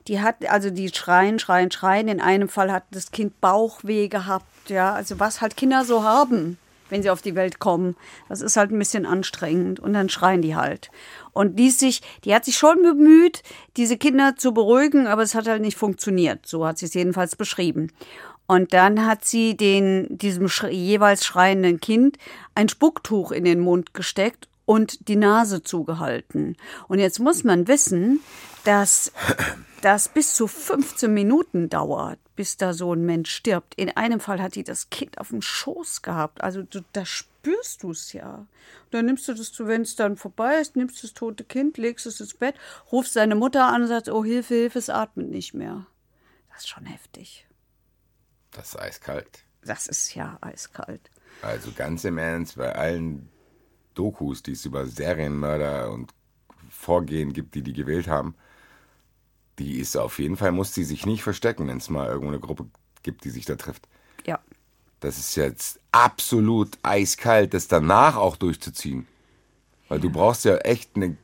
Die hat, also die schreien, schreien, schreien. In einem Fall hat das Kind Bauchweh gehabt, ja. Also was halt Kinder so haben, wenn sie auf die Welt kommen. Das ist halt ein bisschen anstrengend und dann schreien die halt. Und die sich, die hat sich schon bemüht, diese Kinder zu beruhigen, aber es hat halt nicht funktioniert. So hat sie es jedenfalls beschrieben. Und dann hat sie den, diesem jeweils schreienden Kind ein Spucktuch in den Mund gesteckt und die Nase zugehalten. Und jetzt muss man wissen, dass das bis zu 15 Minuten dauert, bis da so ein Mensch stirbt. In einem Fall hat die das Kind auf dem Schoß gehabt. Also du, da spürst du es ja. Dann nimmst du das, wenn es dann vorbei ist, nimmst das tote Kind, legst es ins Bett, rufst seine Mutter an und sagst, oh Hilfe, Hilfe, es atmet nicht mehr. Das ist schon heftig. Das ist eiskalt. Das ist ja eiskalt. Also ganz im Ernst, bei allen Dokus, die es über Serienmörder und Vorgehen gibt, die die gewählt haben, die ist auf jeden Fall, muss sie sich nicht verstecken, wenn es mal irgendwo eine Gruppe gibt, die sich da trifft. Ja. Das ist jetzt absolut eiskalt, das danach auch durchzuziehen. Weil ja. du brauchst ja echt eine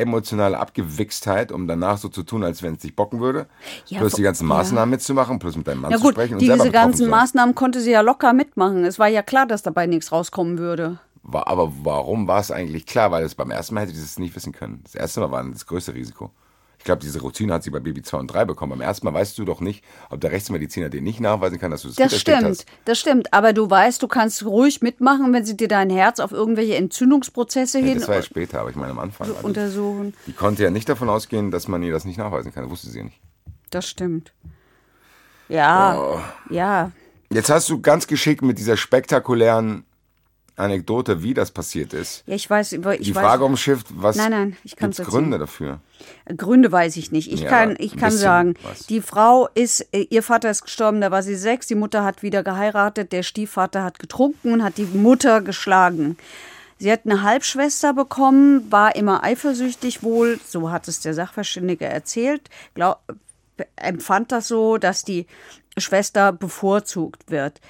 emotionale Abgewichstheit, um danach so zu tun, als wenn es dich bocken würde. Ja, plus die ganzen Maßnahmen ja. mitzumachen, plus mit deinem Mann ja, gut, zu sprechen. Und diese ganzen Maßnahmen konnte sie ja locker mitmachen. Es war ja klar, dass dabei nichts rauskommen würde. War, aber warum war es eigentlich klar? Weil es beim ersten Mal hätte sie es nicht wissen können. Das erste Mal war das größte Risiko. Ich glaube, diese Routine hat sie bei Baby 2 und 3 bekommen. Beim ersten Mal weißt du doch nicht, ob der Rechtsmediziner dir nicht nachweisen kann, dass du das Das stimmt, hast. das stimmt. Aber du weißt, du kannst ruhig mitmachen, wenn sie dir dein Herz auf irgendwelche Entzündungsprozesse ja, hin. Das war ja später, aber ich meine am Anfang. So also, untersuchen. Die konnte ja nicht davon ausgehen, dass man ihr das nicht nachweisen kann. Das wusste sie ja nicht. Das stimmt. Ja, oh. ja. Jetzt hast du ganz geschickt mit dieser spektakulären Anekdote, wie das passiert ist. Ja, ich weiß. Ich die Frage umschifft, was nein, nein, ich gibt's Gründe dafür? Gründe weiß ich nicht. Ich ja, kann, ich kann sagen, was. die Frau ist, äh, ihr Vater ist gestorben, da war sie sechs, die Mutter hat wieder geheiratet, der Stiefvater hat getrunken und hat die Mutter geschlagen. Sie hat eine Halbschwester bekommen, war immer eifersüchtig wohl, so hat es der Sachverständige erzählt, glaub, empfand das so, dass die Schwester bevorzugt wird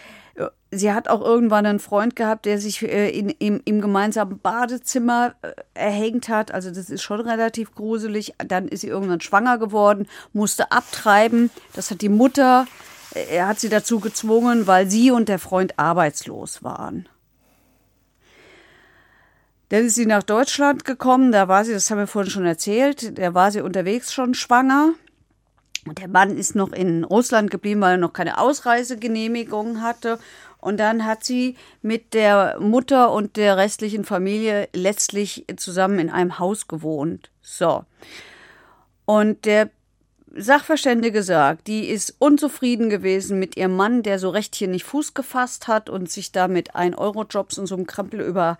sie hat auch irgendwann einen Freund gehabt, der sich äh, in, im, im, gemeinsamen Badezimmer äh, erhängt hat. Also das ist schon relativ gruselig. Dann ist sie irgendwann schwanger geworden, musste abtreiben. Das hat die Mutter, äh, er hat sie dazu gezwungen, weil sie und der Freund arbeitslos waren. Dann ist sie nach Deutschland gekommen, da war sie, das haben wir vorhin schon erzählt, da war sie unterwegs schon schwanger. Der Mann ist noch in Russland geblieben, weil er noch keine Ausreisegenehmigung hatte. Und dann hat sie mit der Mutter und der restlichen Familie letztlich zusammen in einem Haus gewohnt. So. Und der Sachverständige sagt, die ist unzufrieden gewesen mit ihrem Mann, der so recht hier nicht Fuß gefasst hat und sich da mit 1-Euro-Jobs und so einem Krempel über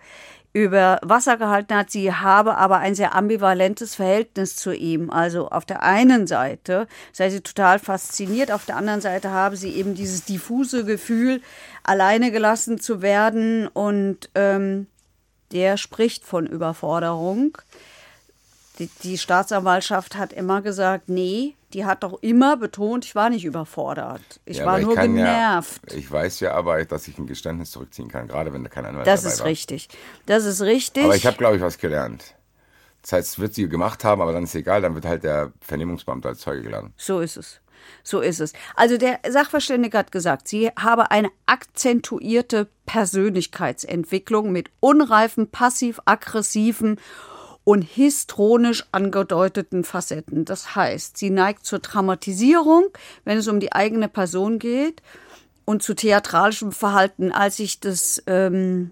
über Wasser gehalten hat. Sie habe aber ein sehr ambivalentes Verhältnis zu ihm. Also auf der einen Seite sei sie total fasziniert, auf der anderen Seite habe sie eben dieses diffuse Gefühl, alleine gelassen zu werden und ähm, der spricht von Überforderung. Die, die Staatsanwaltschaft hat immer gesagt, nee, die hat doch immer betont, ich war nicht überfordert. Ich ja, war nur ich genervt. Ja, ich weiß ja aber, dass ich ein Geständnis zurückziehen kann, gerade wenn da kein Anwalt das dabei ist war. richtig. Das ist richtig. Aber ich habe, glaube ich, was gelernt. Das heißt, es wird sie gemacht haben, aber dann ist egal, dann wird halt der Vernehmungsbeamte als Zeuge geladen. So ist es. So ist es. Also der Sachverständige hat gesagt, sie habe eine akzentuierte Persönlichkeitsentwicklung mit unreifen, passiv-aggressiven und histronisch angedeuteten Facetten. Das heißt, sie neigt zur Dramatisierung, wenn es um die eigene Person geht und zu theatralischem Verhalten. Als ich das, ähm,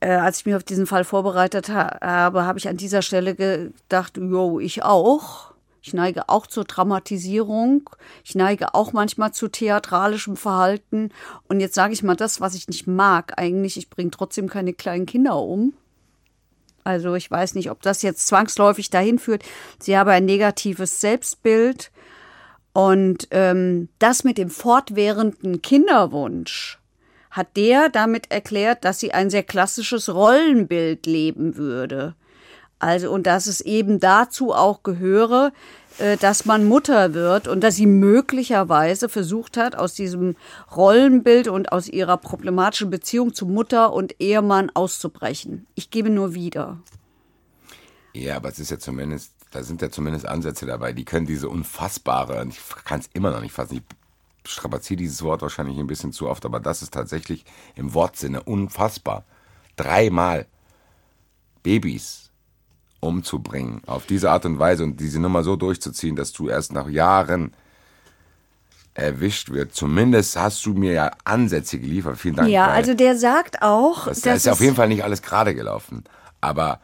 äh, als ich mich auf diesen Fall vorbereitet ha habe, habe ich an dieser Stelle gedacht, jo, ich auch. Ich neige auch zur Dramatisierung. Ich neige auch manchmal zu theatralischem Verhalten. Und jetzt sage ich mal das, was ich nicht mag eigentlich. Ich bringe trotzdem keine kleinen Kinder um. Also ich weiß nicht, ob das jetzt zwangsläufig dahin führt. Sie habe ein negatives Selbstbild. Und ähm, das mit dem fortwährenden Kinderwunsch hat der damit erklärt, dass sie ein sehr klassisches Rollenbild leben würde. Also und dass es eben dazu auch gehöre, dass man Mutter wird und dass sie möglicherweise versucht hat, aus diesem Rollenbild und aus ihrer problematischen Beziehung zu Mutter und Ehemann auszubrechen. Ich gebe nur wieder. Ja, aber es ist ja zumindest, da sind ja zumindest Ansätze dabei, die können diese unfassbare, ich kann es immer noch nicht fassen, die strapaziere dieses Wort wahrscheinlich ein bisschen zu oft, aber das ist tatsächlich im Wortsinne unfassbar. Dreimal Babys umzubringen auf diese Art und Weise und diese Nummer so durchzuziehen, dass du erst nach Jahren erwischt wird. Zumindest hast du mir ja Ansätze geliefert. Vielen Dank. Ja, also der sagt auch, das, dass da ist ja auf jeden Fall nicht alles gerade gelaufen. Aber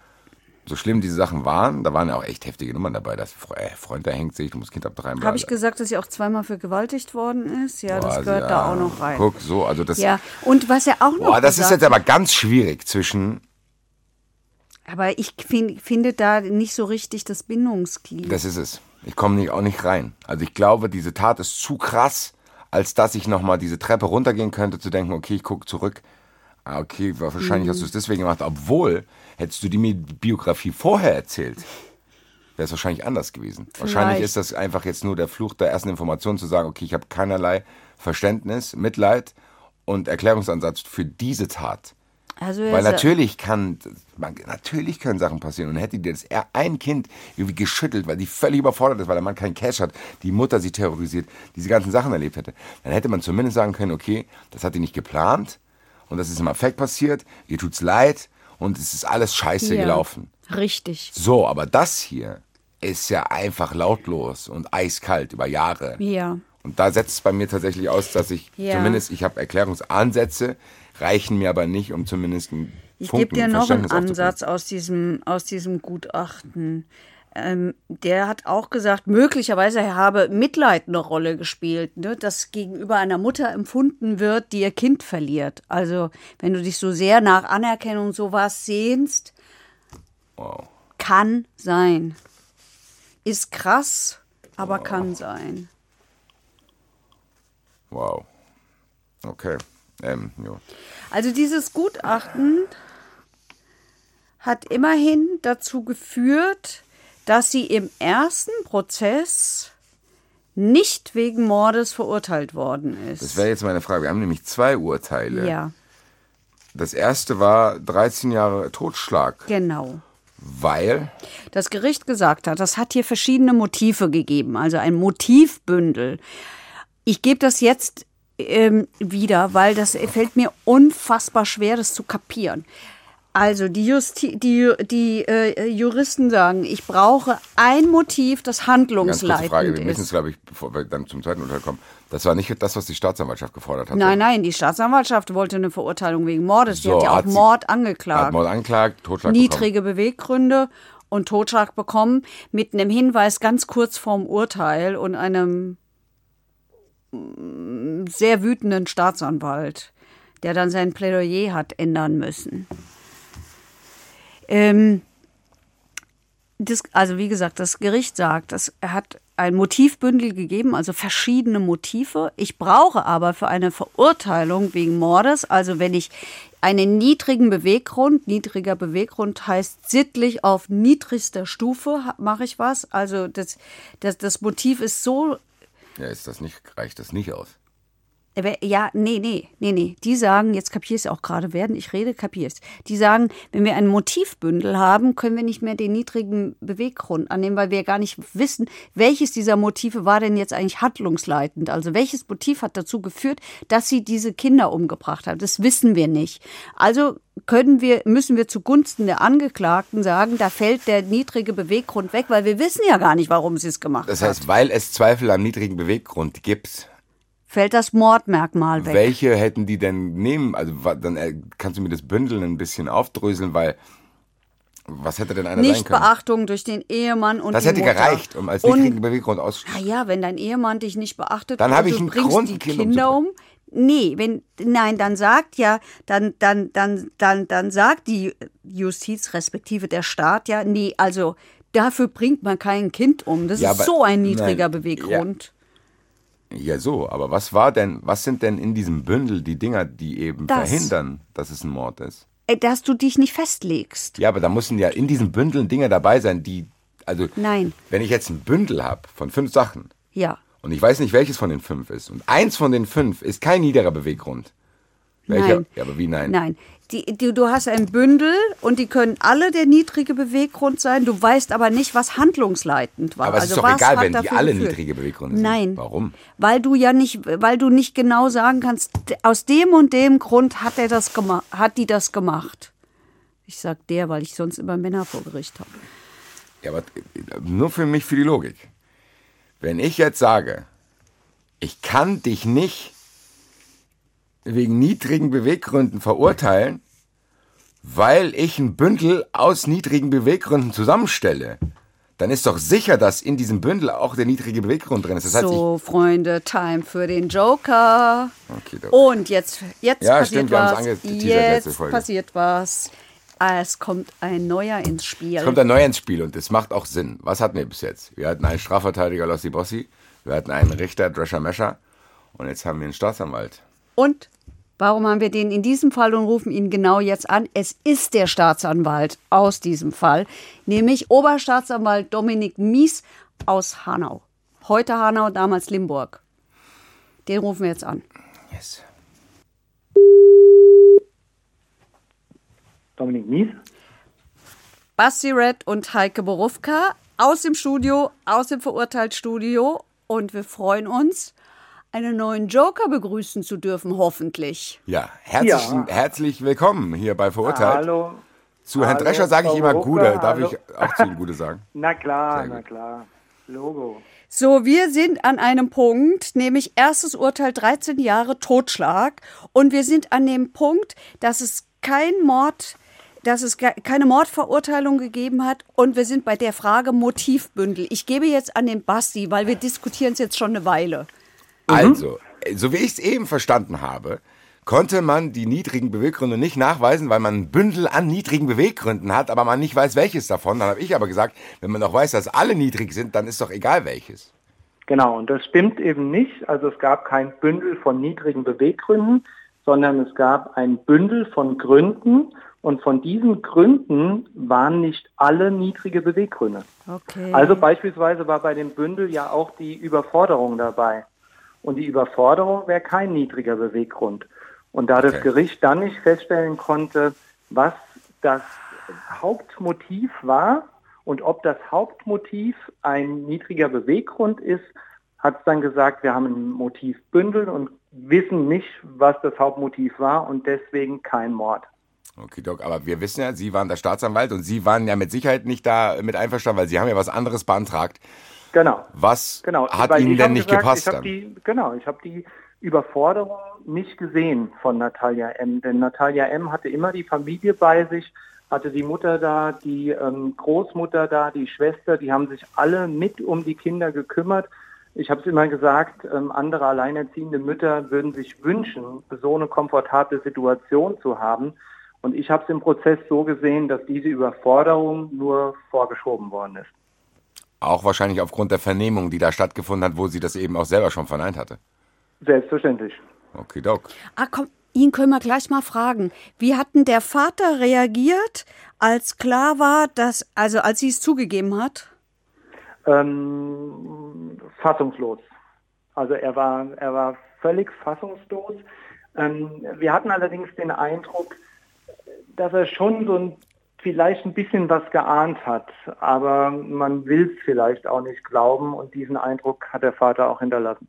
so schlimm diese Sachen waren, da waren ja auch echt heftige Nummern dabei. Das äh, Freund, der hängt sich, du musst Kind abtreiben. Habe ich gesagt, dass sie auch zweimal vergewaltigt worden ist? Ja, das Boah, gehört ja, da auch noch rein. Guck, so, also das. Ja, und was er auch noch Boah, das ist jetzt aber ganz schwierig zwischen. Aber ich find, finde da nicht so richtig das Bindungsglied. Das ist es. Ich komme nicht, auch nicht rein. Also ich glaube, diese Tat ist zu krass, als dass ich nochmal diese Treppe runtergehen könnte, zu denken, okay, ich gucke zurück. Ah, okay, wahrscheinlich Mhm. hast du es deswegen gemacht. Obwohl, hättest du die Biografie vorher erzählt, wäre es wahrscheinlich anders gewesen. Wahrscheinlich Vielleicht. ist das einfach jetzt nur der Fluch der ersten Information, zu sagen, okay, ich habe keinerlei Verständnis, Mitleid und Erklärungsansatz für diese Tat. Also Weil natürlich kann, man, natürlich können Sachen passieren. Und hätte dir das ein Kind irgendwie geschüttelt, weil die völlig überfordert ist, weil der Mann keinen Cash hat, die Mutter sie terrorisiert, diese ganzen Sachen erlebt hätte, dann hätte man zumindest sagen können, okay, das hat die nicht geplant und das ist im Affekt passiert, ihr tut's leid und es ist alles scheiße Ja. gelaufen. Richtig. So, aber das hier ist ja einfach lautlos und eiskalt über Jahre. Ja. Und da setzt es bei mir tatsächlich aus, dass ich Ja. zumindest, ich habe Erklärungsansätze, reichen mir aber nicht, um zumindest einen Ich gebe dir noch einen. Ansatz aus diesem, aus diesem Gutachten. Ähm, der hat auch gesagt, möglicherweise habe Mitleid eine Rolle gespielt, ne? dass gegenüber einer Mutter empfunden wird, die ihr Kind verliert. Also wenn du dich so sehr nach Anerkennung sowas sehnst, Wow. kann sein. Ist krass, aber kann sein. Wow. Okay. Ähm, jo. Also dieses Gutachten hat immerhin dazu geführt, dass sie im ersten Prozess nicht wegen Mordes verurteilt worden ist. Das wäre jetzt meine Frage. Wir haben nämlich zwei Urteile. ja, Das erste war 13 Jahre Totschlag, genau. weil Das Gericht gesagt hat, das hat hier verschiedene Motive gegeben, also ein Motivbündel. Ich gebe das jetzt ähm, wieder, weil das fällt mir unfassbar schwer, das zu kapieren. Also die, Justi die, die äh, Juristen sagen, ich brauche ein Motiv, das ganz kurze Frage, handlungsleitend wir müssen es, ist. glaube ich, bevor wir dann zum zweiten Urteil kommen, das war nicht das, was die Staatsanwaltschaft gefordert hat. Nein, nein, die Staatsanwaltschaft wollte eine Verurteilung wegen Mordes. Die So, hat ja auch hat Mord Hat angeklagt. Mord anklagt, Totschlag niedrige Beweggründe und Totschlag bekommen mit einem Hinweis ganz kurz vorm Urteil und einem sehr wütenden Staatsanwalt, der dann sein Plädoyer hat ändern müssen. Ähm, das, also wie gesagt, das Gericht sagt, es hat ein Motivbündel gegeben, also verschiedene Motive. Ich brauche aber für eine Verurteilung wegen Mordes, also wenn ich einen niedrigen Beweggrund, niedriger Beweggrund heißt sittlich auf niedrigster Stufe mache ich was. Also das, das, das Motiv ist so. Ja, ist das nicht, reicht das nicht aus. Ja, nee, nee, nee, nee. Die sagen, jetzt kapierst du auch gerade, während ich rede, kapierst. Die sagen, wenn wir ein Motivbündel haben, können wir nicht mehr den niedrigen Beweggrund annehmen, weil wir gar nicht wissen, welches dieser Motive war denn jetzt eigentlich handlungsleitend. Also welches Motiv hat dazu geführt, dass sie diese Kinder umgebracht haben. Das wissen wir nicht. Also können wir, müssen wir zugunsten der Angeklagten sagen, da fällt der niedrige Beweggrund weg, weil wir wissen ja gar nicht, warum sie es gemacht Das hat. heißt, weil es Zweifel am niedrigen Beweggrund gibt, Fällt das Mordmerkmal weg. welche hätten die denn nehmen? Also dann äh, kannst du mir das Bündeln ein bisschen aufdröseln, weil was hätte denn einer sein können? Nichtbeachtung durch den Ehemann und Das hätte Mutter. gereicht, um als niedrigen Beweggrund aus. na ja, wenn dein Ehemann dich nicht beachtet, Dann habe ich einen bringst Grund, die Kinder um. Nee, wenn nein, dann sagt ja, dann dann dann dann dann sagt die Justiz respektive der Staat ja, nee, also dafür bringt man kein Kind um. Das Ja, ist aber- so ein niedriger nein, Beweggrund. Ja, so, aber was war denn, was sind denn in diesem Bündel die Dinger, die eben Das. verhindern, dass es ein Mord ist? Ey, Dass du dich nicht festlegst. Ja, aber da müssen ja in diesem Bündel Dinge dabei sein, die, also, Nein. wenn ich jetzt ein Bündel habe von fünf Sachen Ja. und ich weiß nicht, welches von den fünf ist und eins von den fünf ist kein niederer Beweggrund, Welcher? Nein. Ja, aber wie nein? Nein. Die, die, du hast ein Bündel und die können alle der niedrige Beweggrund sein. Du weißt aber nicht, was handlungsleitend war. Aber es also ist doch egal, wenn die alle geführt? niedrige Beweggründe sind. Nein. Warum? Weil du ja nicht, weil du nicht genau sagen kannst, aus dem und dem Grund hat er das gemacht, hat die das gemacht. Ich sag der, weil ich sonst immer Männer vor Gericht habe. Ja, aber nur für mich, für die Logik. Wenn ich jetzt sage, ich kann dich nicht wegen niedrigen Beweggründen verurteilen, weil ich ein Bündel aus niedrigen Beweggründen zusammenstelle, dann ist doch sicher, dass in diesem Bündel auch der niedrige Beweggrund drin ist. Das heißt, so, Freunde, Time für den Joker. Okay. Und jetzt, jetzt Ja, passiert stimmt, was. Jetzt passiert was. Ah, Es kommt ein neuer ins Spiel. Es kommt ein neuer ins Spiel und das macht auch Sinn. Was hatten wir bis jetzt? Wir hatten einen Strafverteidiger Lossi Bossi, wir hatten einen Richter Drescher Mescher und jetzt haben wir einen Staatsanwalt. Und warum haben wir den in diesem Fall und rufen ihn genau jetzt an? Es ist der Staatsanwalt aus diesem Fall, nämlich Oberstaatsanwalt Dominik Mies aus Hanau. Heute Hanau, damals Limburg. Den rufen wir jetzt an. Yes. Dominik Mies. Basti Red und Heike Borufka aus dem Studio, aus dem Verurteiltstudio. Und wir freuen uns, einen neuen Joker begrüßen zu dürfen, hoffentlich. Ja, herzlich, Ja. herzlich willkommen hier bei Verurteilt. Hallo. Zu Herrn Hallo, Drescher sage ich immer Gude. Darf hallo. ich auch zu ihm Gude sagen? Na klar, na klar. Logo. So, wir sind an einem Punkt, nämlich erstes Urteil 13 Jahre Totschlag. Und wir sind an dem Punkt, dass es kein Mord, dass es keine Mordverurteilung gegeben hat. Und wir sind bei der Frage Motivbündel. Ich gebe jetzt an den Basti, weil wir diskutieren es jetzt schon eine Weile. Also, so wie ich es eben verstanden habe, konnte man die niedrigen Beweggründe nicht nachweisen, weil man ein Bündel an niedrigen Beweggründen hat, aber man nicht weiß, welches davon. Dann habe ich aber gesagt, wenn man doch weiß, dass alle niedrig sind, dann ist doch egal welches. Genau, und das stimmt eben nicht. Also es gab kein Bündel von niedrigen Beweggründen, sondern es gab ein Bündel von Gründen und von diesen Gründen waren nicht alle niedrige Beweggründe. Okay. Also beispielsweise war bei dem Bündel ja auch die Überforderung dabei. Und die Überforderung wäre kein niedriger Beweggrund. Und da das Okay. Gericht dann nicht feststellen konnte, was das Hauptmotiv war und ob das Hauptmotiv ein niedriger Beweggrund ist, hat es dann gesagt, wir haben ein Motivbündel und wissen nicht, was das Hauptmotiv war und deswegen kein Mord. Okay, Doc, aber wir wissen ja, Sie waren der Staatsanwalt und Sie waren ja mit Sicherheit nicht da mit einverstanden, weil Sie haben ja was anderes beantragt. Genau. Was Genau, hat weil Ihnen ich denn nicht gesagt, gepasst Ich dann? die, genau, ich habe die Überforderung nicht gesehen von Natalia M. Denn Natalia M. hatte immer die Familie bei sich, hatte die Mutter da, die ähm, Großmutter da, die Schwester, die haben sich alle mit um die Kinder gekümmert. Ich habe es immer gesagt, ähm, andere alleinerziehende Mütter würden sich wünschen, so eine komfortable Situation zu haben. Und ich habe es im Prozess so gesehen, dass diese Überforderung nur vorgeschoben worden ist. Auch wahrscheinlich aufgrund der Vernehmung, die da stattgefunden hat, wo sie das eben auch selber schon verneint hatte. Selbstverständlich. Okay, Doc. Ah, komm, ihn können wir gleich mal fragen. Wie hat denn der Vater reagiert, als klar war, dass, also als sie es zugegeben hat? ähm, fassungslos. Also er war, er war völlig fassungslos. Ähm, wir hatten allerdings den Eindruck, dass er schon so ein, vielleicht ein bisschen was geahnt hat, aber man will es vielleicht auch nicht glauben und diesen Eindruck hat der Vater auch hinterlassen.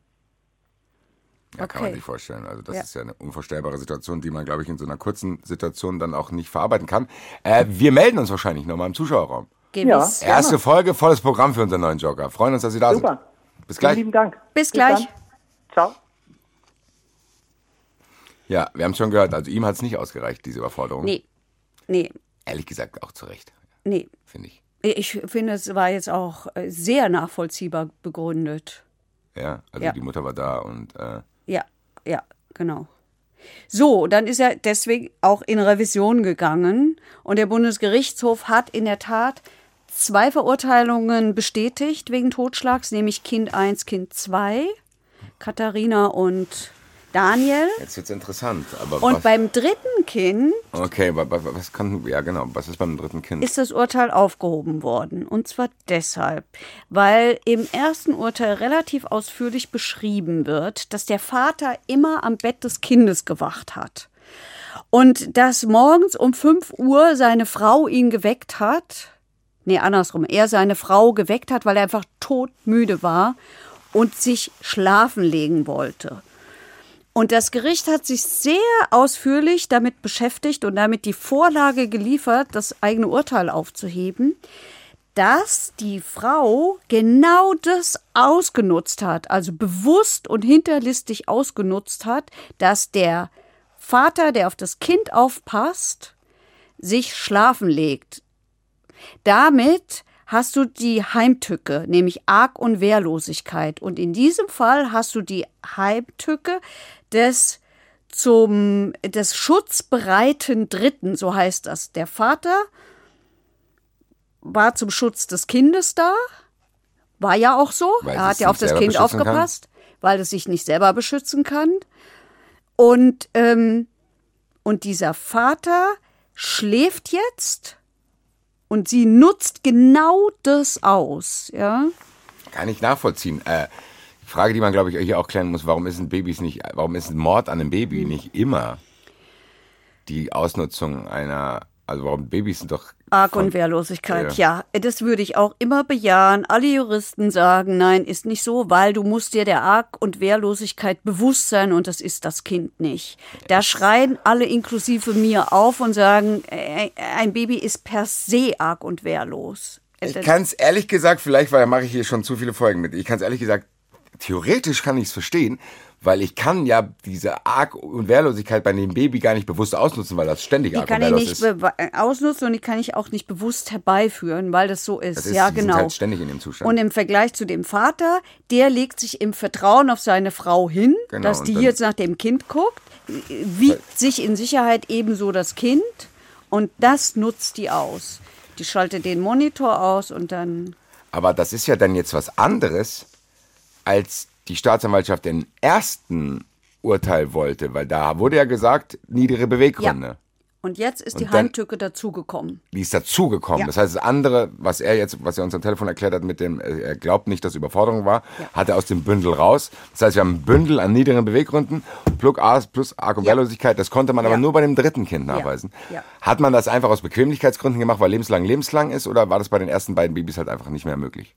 Ja, kann man Okay. sich vorstellen. Also das Ja. ist ja eine unvorstellbare Situation, die man, glaube ich, in so einer kurzen Situation dann auch nicht verarbeiten kann. Äh, wir melden uns wahrscheinlich nochmal im Zuschauerraum. Gewiss. Erste Folge, volles Programm für unseren neuen Joker. Freuen uns, dass Sie da Super. sind. Bis gleich. Vielen lieben Dank. Bis gleich. Dann. Ciao. Ja, wir haben es schon gehört. Also ihm hat es nicht ausgereicht, diese Überforderung. Nee, nee, Ehrlich gesagt auch zu Recht, nee. finde ich. Ich finde, es war jetzt auch äh, sehr nachvollziehbar begründet. Ja, also Ja. die Mutter war da und äh, Ja, ja, genau. So, dann ist er deswegen auch in Revision gegangen und der Bundesgerichtshof hat in der Tat zwei Verurteilungen bestätigt wegen Totschlags, nämlich Kind 1, Kind 2, Katharina und Daniel. jetzt wird's interessant. Aber Und was, beim dritten Kind okay, wa- was kann, ja genau, was ist beim dritten Kind? ist das Urteil aufgehoben worden. Und zwar deshalb, weil im ersten Urteil relativ ausführlich beschrieben wird, dass der Vater immer am Bett des Kindes gewacht hat. Und dass morgens um 5 Uhr seine Frau ihn geweckt hat, nee, andersrum, er seine Frau geweckt hat, weil er einfach todmüde war und sich schlafen legen wollte. Und das Gericht hat sich sehr ausführlich damit beschäftigt und damit die Vorlage geliefert, das eigene Urteil aufzuheben, dass die Frau genau das ausgenutzt hat, also bewusst und hinterlistig ausgenutzt hat, dass der Vater, der auf das Kind aufpasst, sich schlafen legt. Damit hast du die Heimtücke, nämlich Arg und Wehrlosigkeit. Und in diesem Fall hast du die Heimtücke des zum des schutzbereiten Dritten, so heißt das. Der Vater war zum Schutz des Kindes da, war ja auch so. Weil er hat ja auf das Kind beschützen kann. aufgepasst, weil es sich nicht selber beschützen kann. Und ähm, und dieser Vater schläft jetzt und sie nutzt genau das aus, ja. Kann ich nachvollziehen. Äh, die Frage, die man, glaube ich, hier auch klären muss, warum ist ein Babys nicht, warum ist ein Mord an einem Baby nicht immer die Ausnutzung einer, also warum Babys sind doch Arg und Wehrlosigkeit, ja. Das würde ich auch immer bejahen. Alle Juristen sagen, nein, ist nicht so, weil du musst dir der Arg und Wehrlosigkeit bewusst sein und das ist das Kind nicht. Da schreien alle inklusive mir auf und sagen, ein Baby ist per se arg und wehrlos. Ich kann es ehrlich gesagt, vielleicht, weil da mache ich hier schon zu viele Folgen mit, ich kann es ehrlich gesagt, theoretisch kann ich es verstehen, weil ich kann ja diese Arg- und Wehrlosigkeit bei dem Baby gar nicht bewusst ausnutzen, weil das ständig Die arg und kann ich wehrlos nicht ist. bewe- äh, ausnutzen und die kann ich auch nicht bewusst herbeiführen, weil das so ist. Das ist ja, die sind genau. halt ständig in dem Zustand. Und im Vergleich zu dem Vater, der legt sich im Vertrauen auf seine Frau hin, Genau, dass die jetzt nach dem Kind guckt, wiegt sich in Sicherheit ebenso das Kind und das nutzt die aus. Die schaltet den Monitor aus und dann. Aber das ist ja dann jetzt was anderes, als die Staatsanwaltschaft den ersten Urteil wollte, weil da wurde ja gesagt, niedere Beweggründe. Und jetzt ist die Und dann- Heimtücke dazugekommen. Die ist dazugekommen. Ja. Das heißt, das andere, was er jetzt, was er uns am Telefon erklärt hat, mit dem, äh, er glaubt nicht, dass Überforderung war, Ja. hat er aus dem Bündel raus. Das heißt, wir haben ein Bündel an niederen Beweggründen, plus A plus Arg und Ja. Wehrlosigkeit. Das konnte man aber Ja. nur bei dem dritten Kind nachweisen. Ja. Hat man das einfach aus Bequemlichkeitsgründen gemacht, weil lebenslang lebenslang ist, oder war das bei den ersten beiden Babys halt einfach nicht mehr möglich?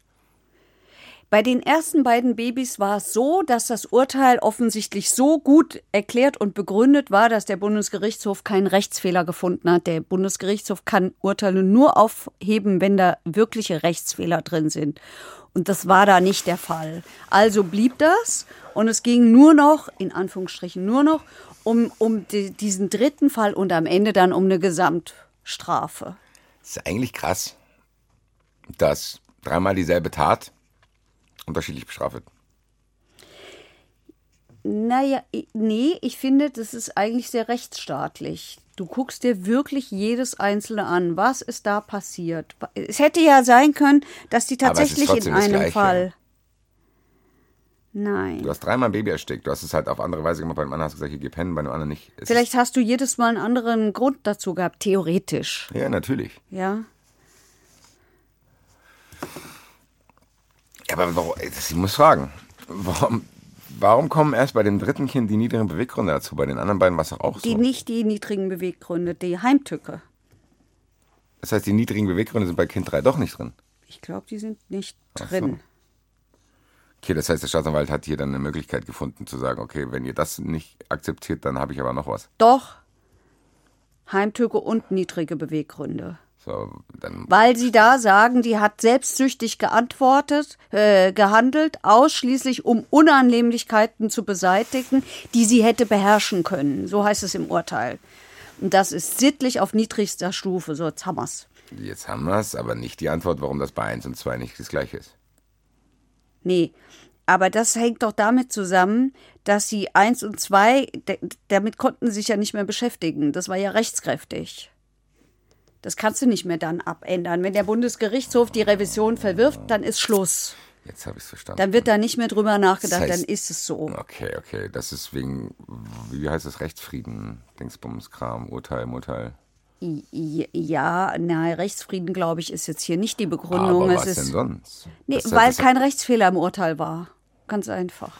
Bei den ersten beiden Babys war es so, dass das Urteil offensichtlich so gut erklärt und begründet war, dass der Bundesgerichtshof keinen Rechtsfehler gefunden hat. Der Bundesgerichtshof kann Urteile nur aufheben, wenn da wirkliche Rechtsfehler drin sind. Und das war da nicht der Fall. Also blieb das und es ging nur noch, in Anführungsstrichen nur noch, um, um die, diesen dritten Fall und am Ende dann um eine Gesamtstrafe. Das ist eigentlich krass, dass dreimal dieselbe Tat unterschiedlich bestraft wird. Naja, nee, ich finde, das ist eigentlich sehr rechtsstaatlich. Du guckst dir wirklich jedes Einzelne an. Was ist da passiert? Es hätte ja sein können, dass die tatsächlich in einem. Fall. Nein. Du hast dreimal ein Baby erstickt. Du hast es halt auf andere Weise gemacht. Bei dem anderen hast du gesagt, hier geh pennen, bei dem anderen nicht. Es Vielleicht hast du jedes Mal einen anderen Grund dazu gehabt, theoretisch. Ja, natürlich. Ja. Ja, aber warum, ich muss fragen, warum, warum kommen erst bei dem dritten Kind die niederen Beweggründe dazu? Bei den anderen beiden war es doch auch Die so. nicht die niedrigen Beweggründe, die Heimtücke. Das heißt, die niedrigen Beweggründe sind bei Kind 3 doch nicht drin. Ich glaube, die sind nicht Ach so. drin. Okay, das heißt, der Staatsanwalt hat hier dann eine Möglichkeit gefunden zu sagen, okay, wenn ihr das nicht akzeptiert, dann habe ich aber noch was. Doch. Heimtücke und niedrige Beweggründe. So, Weil sie da sagen, die hat selbstsüchtig geantwortet, äh, gehandelt, ausschließlich um Unannehmlichkeiten zu beseitigen, die sie hätte beherrschen können. So heißt es im Urteil. Und das ist sittlich auf niedrigster Stufe. So, jetzt haben wir's. jetzt haben wir es, aber nicht die Antwort, warum das bei 1 und 2 nicht das gleiche ist. Nee. Aber das hängt doch damit zusammen, dass sie eins und zwei, d- damit konnten sie sich ja nicht mehr beschäftigen. Das war ja rechtskräftig. Das kannst du nicht mehr dann abändern. Wenn der Bundesgerichtshof die Revision verwirft, dann ist Schluss. Jetzt habe ich es verstanden. Dann wird da nicht mehr drüber nachgedacht, Das heißt- dann ist es so. Okay, okay. Das ist wegen, wie heißt das, Rechtsfrieden, Dingsbums, Kram, Urteil, Urteil. Ja, na, Rechtsfrieden, glaube ich, ist jetzt hier nicht die Begründung. Aber es was ist, denn sonst? Nee, Das- weil kein Rechtsfehler im Urteil war. Ganz einfach.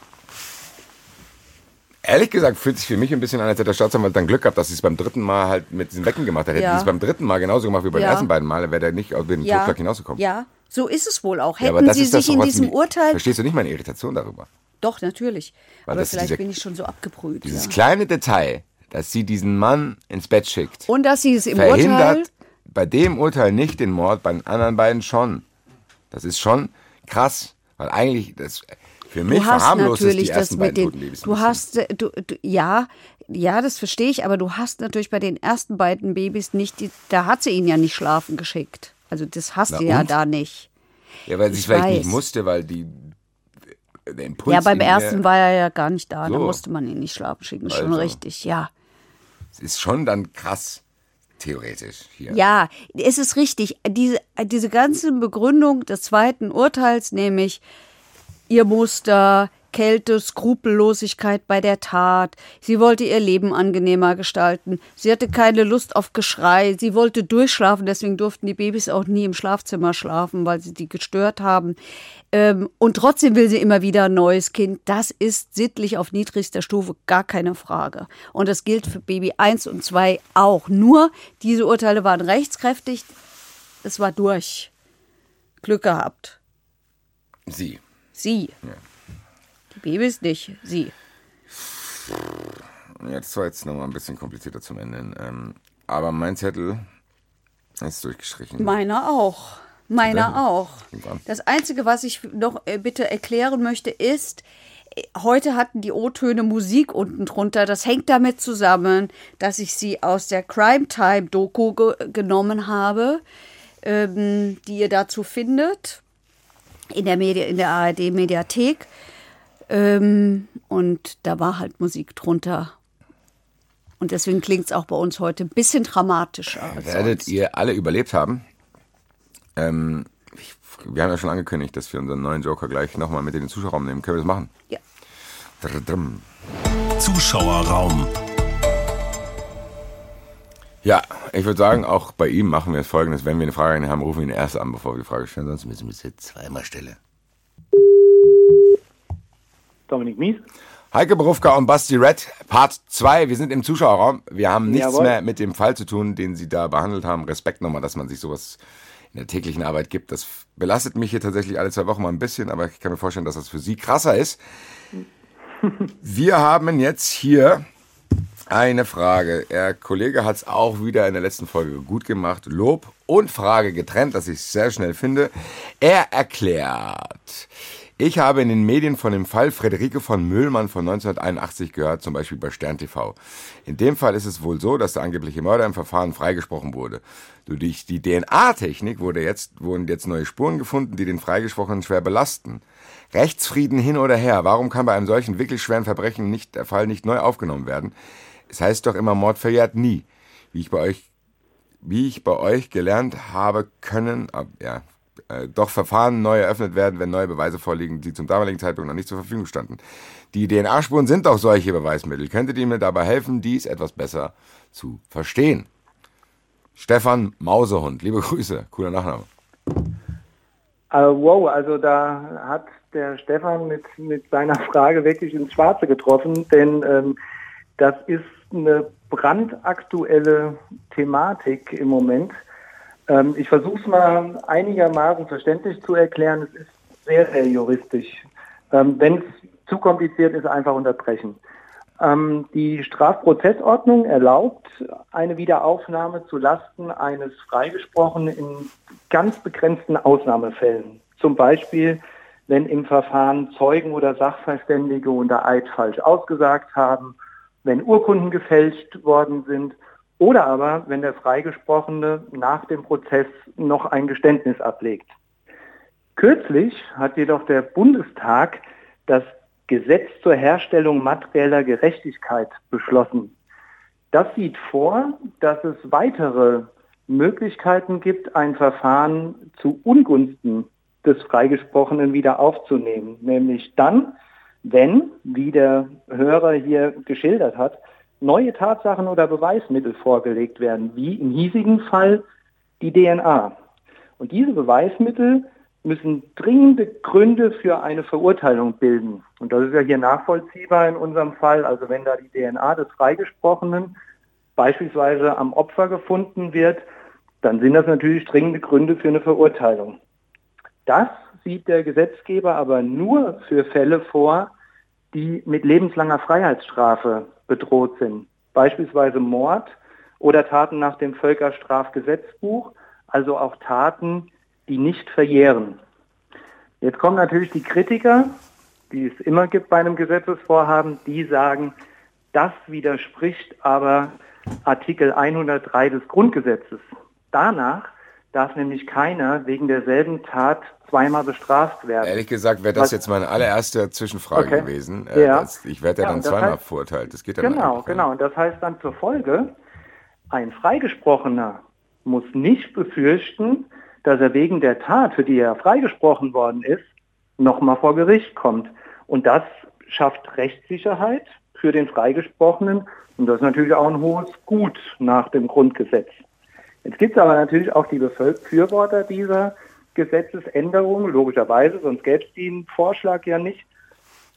Ehrlich gesagt fühlt sich für mich ein bisschen an, als hätte der Staatsanwalt dann Glück gehabt, dass sie es beim dritten Mal halt mit diesen Becken gemacht hat. Hätten Ja. sie es beim dritten Mal genauso gemacht wie beim Ja. ersten beiden Mal, wäre der nicht aus dem Ja, Totschlag hinausgekommen. ja, so ist es wohl auch. Ja, Hätten das Sie sich in diesem Urteil. Verstehst du nicht meine Irritation darüber? Doch, natürlich. Weil Aber vielleicht diese- bin ich schon so abgebrüht. Dieses Ja. kleine Detail, dass sie diesen Mann ins Bett schickt, Und dass Sie es im Urteil. verhindert bei dem Urteil nicht den Mord, bei den anderen beiden schon. Das ist schon krass, weil eigentlich das für mich Du hast natürlich die das mit den. Du hast, äh, du, du, ja, ja, das verstehe ich, aber du hast natürlich bei den ersten beiden Babys nicht, die, da hat sie ihn ja nicht schlafen geschickt. Also das hast Na du ja und? da nicht. Ja, weil sie es Ich vielleicht nicht weiß. musste, weil die der Impuls ja, beim ersten war er ja gar nicht da, da So. musste man ihn nicht schlafen schicken. Schon Also. richtig, ja. Es ist schon dann krass, theoretisch hier. Ja, es ist richtig. Diese, diese ganze Begründung des zweiten Urteils, nämlich ihr Muster, Kälte, Skrupellosigkeit bei der Tat. Sie wollte ihr Leben angenehmer gestalten. Sie hatte keine Lust auf Geschrei. Sie wollte durchschlafen. Deswegen durften die Babys auch nie im Schlafzimmer schlafen, weil sie die gestört haben. Ähm, und trotzdem will sie immer wieder ein neues Kind. Das ist sittlich auf niedrigster Stufe gar keine Frage. Und das gilt für Baby 1 und 2 auch. Nur diese Urteile waren rechtskräftig. Es war durch. Glück gehabt. Sie. Sie. Die Babys nicht. Sie. Ja, das war jetzt nochmal ein bisschen komplizierter zum Ende. Ähm, aber mein Zettel ist durchgestrichen. Meiner auch. Meiner auch. Das Einzige, was ich noch äh, bitte erklären möchte, ist, äh, heute hatten die O-Töne Musik unten drunter. Das hängt damit zusammen, dass ich sie aus der Crime Time Doku ge genommen habe, ähm, die ihr dazu findet in der, Medi in der ARD Mediathek. Ähm, und da war halt Musik drunter. Und deswegen klingt es auch bei uns heute ein bisschen dramatischer. Als Werdet sonst. ihr alle überlebt haben? Ähm, ich, wir haben ja schon angekündigt, dass wir unseren neuen Joker gleich nochmal mit in den Zuschauerraum nehmen. Können wir das machen? Ja. Zuschauerraum. Ja, ich würde sagen, auch bei ihm machen wir folgendes. Wenn wir eine Frage haben, rufen wir ihn erst an, bevor wir die Frage stellen. Sonst müssen wir es jetzt zweimal stellen. Dominik Mies. Heike Berufka und Basti Red, Part 2. Wir sind im Zuschauerraum. Wir haben nichts Jawohl. mehr mit dem Fall zu tun, den Sie da behandelt haben. Respekt nochmal, dass man sich sowas in der täglichen Arbeit gibt. Das belastet mich hier tatsächlich alle zwei Wochen mal ein bisschen, aber ich kann mir vorstellen, dass das für Sie krasser ist. Wir haben jetzt hier eine Frage. Der Kollege hat es auch wieder in der letzten Folge gut gemacht. Lob und Frage getrennt, dass ich sehr schnell finde. Er erklärt. Ich habe in den Medien von dem Fall Friederike von Müllmann von 1981 gehört, zum Beispiel bei Stern TV. In dem Fall ist es wohl so, dass der angebliche Mörder im Verfahren freigesprochen wurde. Durch die DNA-Technik wurde jetzt, wurden jetzt neue Spuren gefunden, die den Freigesprochenen schwer belasten. Rechtsfrieden hin oder her. Warum kann bei einem solchen wirklich schweren Verbrechen nicht der Fall nicht neu aufgenommen werden? Es heißt doch immer, Mord verjährt nie. Wie ich bei euch, wie ich bei euch gelernt habe, können, ja, äh, doch Verfahren neu eröffnet werden, wenn neue Beweise vorliegen, die zum damaligen Zeitpunkt noch nicht zur Verfügung standen. Die DNA-Spuren sind doch solche Beweismittel. Könntet ihr mir dabei helfen, dies etwas besser zu verstehen? Stefan Mausehund, liebe Grüße, cooler Nachname. Äh, wow, also da hat der Stefan mit, mit seiner Frage wirklich ins Schwarze getroffen, denn ähm, das ist eine brandaktuelle Thematik im Moment. Ähm, ich versuche es mal einigermaßen verständlich zu erklären. Es ist sehr, sehr juristisch. Ähm, Wenn es zu kompliziert ist, einfach unterbrechen. Ähm, die Strafprozessordnung erlaubt eine Wiederaufnahme zu Lasten eines Freigesprochenen in ganz begrenzten Ausnahmefällen. Zum Beispiel, wenn im Verfahren Zeugen oder Sachverständige unter Eid falsch ausgesagt haben, wenn Urkunden gefälscht worden sind oder aber wenn der Freigesprochene nach dem Prozess noch ein Geständnis ablegt. Kürzlich hat jedoch der Bundestag das Gesetz zur Herstellung materieller Gerechtigkeit beschlossen. Das sieht vor, dass es weitere Möglichkeiten gibt, ein Verfahren zu Ungunsten des Freigesprochenen wieder aufzunehmen. Nämlich dann, wenn, wie der Hörer hier geschildert hat, neue Tatsachen oder Beweismittel vorgelegt werden, wie im hiesigen Fall die DNA. Und diese Beweismittel müssen dringende Gründe für eine Verurteilung bilden. Und das ist ja hier nachvollziehbar in unserem Fall. Also wenn da die DNA des Freigesprochenen beispielsweise am Opfer gefunden wird, dann sind das natürlich dringende Gründe für eine Verurteilung. Das sieht der Gesetzgeber aber nur für Fälle vor, die mit lebenslanger Freiheitsstrafe bedroht sind. Beispielsweise Mord oder Taten nach dem Völkerstrafgesetzbuch, also auch Taten, die nicht verjähren. Jetzt kommen natürlich die Kritiker, die es immer gibt bei einem Gesetzesvorhaben, die sagen, das widerspricht aber Artikel 103 des Grundgesetzes. Danach darf nämlich keiner wegen derselben Tat zweimal bestraft werden. Ehrlich gesagt wäre das Was? jetzt meine allererste Zwischenfrage okay. gewesen. Äh, ja. Das, ich werde ja, ja dann zweimal heißt, verurteilt. Das geht ja Genau, genau. Und das heißt dann zur Folge, ein Freigesprochener muss nicht befürchten, dass er wegen der Tat, für die er freigesprochen worden ist, nochmal vor Gericht kommt. Und das schafft Rechtssicherheit für den Freigesprochenen. Und das ist natürlich auch ein hohes Gut nach dem Grundgesetz. Jetzt gibt es aber natürlich auch die Befürworter dieser Gesetzesänderung, logischerweise, sonst gäbe es den Vorschlag ja nicht.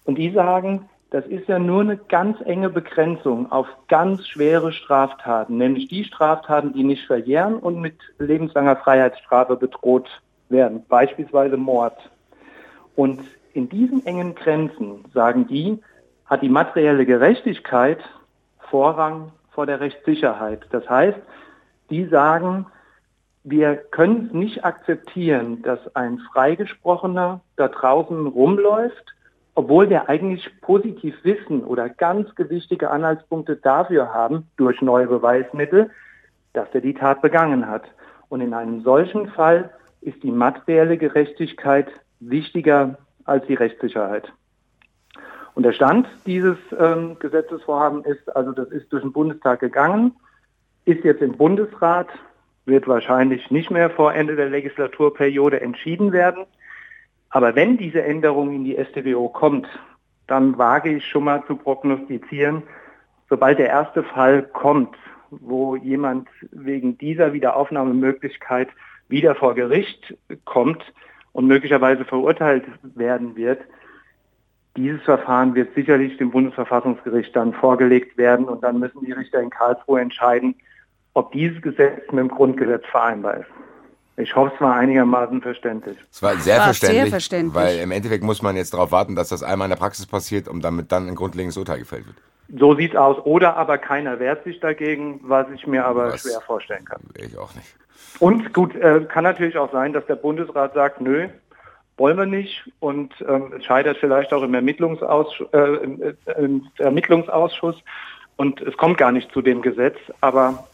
Und die sagen, das ist ja nur eine ganz enge Begrenzung auf ganz schwere Straftaten, nämlich die Straftaten, die nicht verjähren und mit lebenslanger Freiheitsstrafe bedroht werden, beispielsweise Mord. Und in diesen engen Grenzen, sagen die, hat die materielle Gerechtigkeit Vorrang vor der Rechtssicherheit. Das heißt, die sagen, wir können es nicht akzeptieren, dass ein Freigesprochener da draußen rumläuft obwohl wir eigentlich positiv wissen oder ganz gewichtige Anhaltspunkte dafür haben, durch neue Beweismittel, dass er die Tat begangen hat. Und in einem solchen Fall ist die materielle Gerechtigkeit wichtiger als die Rechtssicherheit. Und der Stand dieses ähm, Gesetzesvorhabens ist, also das ist durch den Bundestag gegangen, ist jetzt im Bundesrat, wird wahrscheinlich nicht mehr vor Ende der Legislaturperiode entschieden werden. Aber wenn diese Änderung in die StWO kommt, dann wage ich schon mal zu prognostizieren, sobald der erste Fall kommt, wo jemand wegen dieser Wiederaufnahmemöglichkeit wieder vor Gericht kommt und möglicherweise verurteilt werden wird, dieses Verfahren wird sicherlich dem Bundesverfassungsgericht dann vorgelegt werden und dann müssen die Richter in Karlsruhe entscheiden, ob dieses Gesetz mit dem Grundgesetz vereinbar ist. Ich hoffe, es war einigermaßen verständlich. Es war sehr, war verständlich, sehr verständlich, weil im Endeffekt muss man jetzt darauf warten, dass das einmal in der Praxis passiert, um damit dann ein grundlegendes Urteil gefällt wird. So sieht es aus. Oder aber keiner wehrt sich dagegen, was ich mir aber was schwer vorstellen kann. Ich auch nicht. Und gut, äh, kann natürlich auch sein, dass der Bundesrat sagt, nö, wollen wir nicht. Und ähm, es scheitert vielleicht auch im, Ermittlungsaus äh, im, äh, im Ermittlungsausschuss. Und es kommt gar nicht zu dem Gesetz. Aber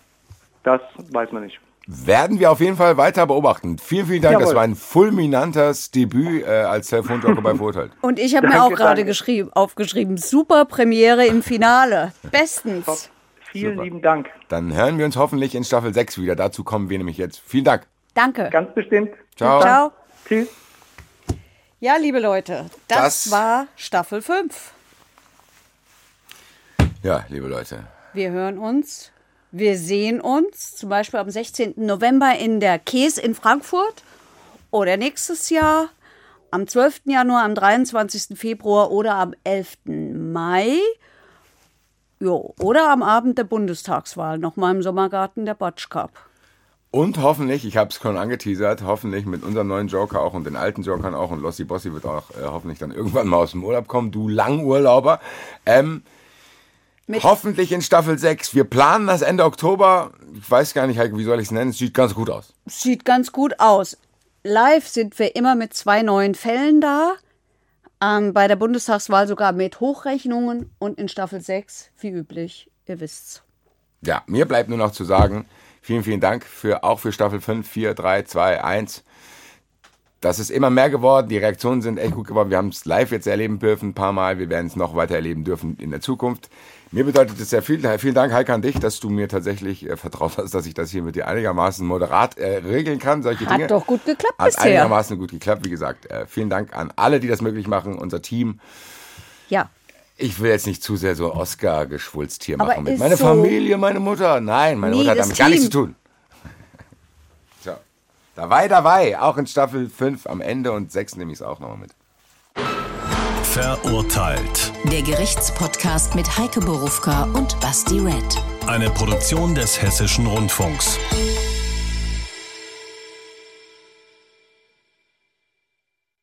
das weiß man nicht. Werden wir auf jeden Fall weiter beobachten. Vielen, vielen Dank. Jawohl. Das war ein fulminantes Debüt äh, als Telefonjoker bei Vorteil. Und ich habe mir auch gerade geschrieben, aufgeschrieben, super Premiere im Finale. Bestens. Top. Vielen super. lieben Dank. Dann hören wir uns hoffentlich in Staffel 6 wieder. Dazu kommen wir nämlich jetzt. Vielen Dank. Danke. Ganz bestimmt. Ciao. Ciao. Tschüss. Ja, liebe Leute, das, das war Staffel 5. Ja, liebe Leute. Wir hören uns wir sehen uns zum Beispiel am 16. November in der Käse in Frankfurt oder nächstes Jahr am 12. Januar, am 23. Februar oder am 11. Mai. Jo, oder am Abend der Bundestagswahl, nochmal im Sommergarten der Botsch Cup. Und hoffentlich, ich habe es schon angeteasert, hoffentlich mit unserem neuen Joker auch und den alten Jokern auch und Lossi Bossi wird auch äh, hoffentlich dann irgendwann mal aus dem Urlaub kommen, du Langurlauber. Ähm, mit Hoffentlich in Staffel 6. Wir planen das Ende Oktober. Ich weiß gar nicht, Heike, wie soll ich es nennen? Es sieht ganz gut aus. Sieht ganz gut aus. Live sind wir immer mit zwei neuen Fällen da. Ähm, bei der Bundestagswahl sogar mit Hochrechnungen und in Staffel 6, wie üblich. Ihr wisst's. Ja, mir bleibt nur noch zu sagen, vielen, vielen Dank für, auch für Staffel 5, 4, 3, 2, 1. Das ist immer mehr geworden. Die Reaktionen sind echt gut geworden. Wir haben es live jetzt erleben dürfen, ein paar Mal. Wir werden es noch weiter erleben dürfen in der Zukunft. Mir bedeutet es sehr viel. Vielen Dank, Heike, an dich, dass du mir tatsächlich äh, vertraut hast, dass ich das hier mit dir einigermaßen moderat äh, regeln kann. Solche Hat Dinge. doch gut geklappt Hat bisher. einigermaßen gut geklappt. Wie gesagt, äh, vielen Dank an alle, die das möglich machen, unser Team. Ja. Ich will jetzt nicht zu sehr so Oscar-Geschwulst hier machen mit meine so Familie, meine Mutter. Nein, meine nee, Mutter hat damit Team. gar nichts zu tun. Dabei, dabei. Auch in Staffel 5 am Ende und 6 nehme ich es auch nochmal mit. Verurteilt. Der Gerichtspodcast mit Heike Borufka und Basti Red. Eine Produktion des Hessischen Rundfunks.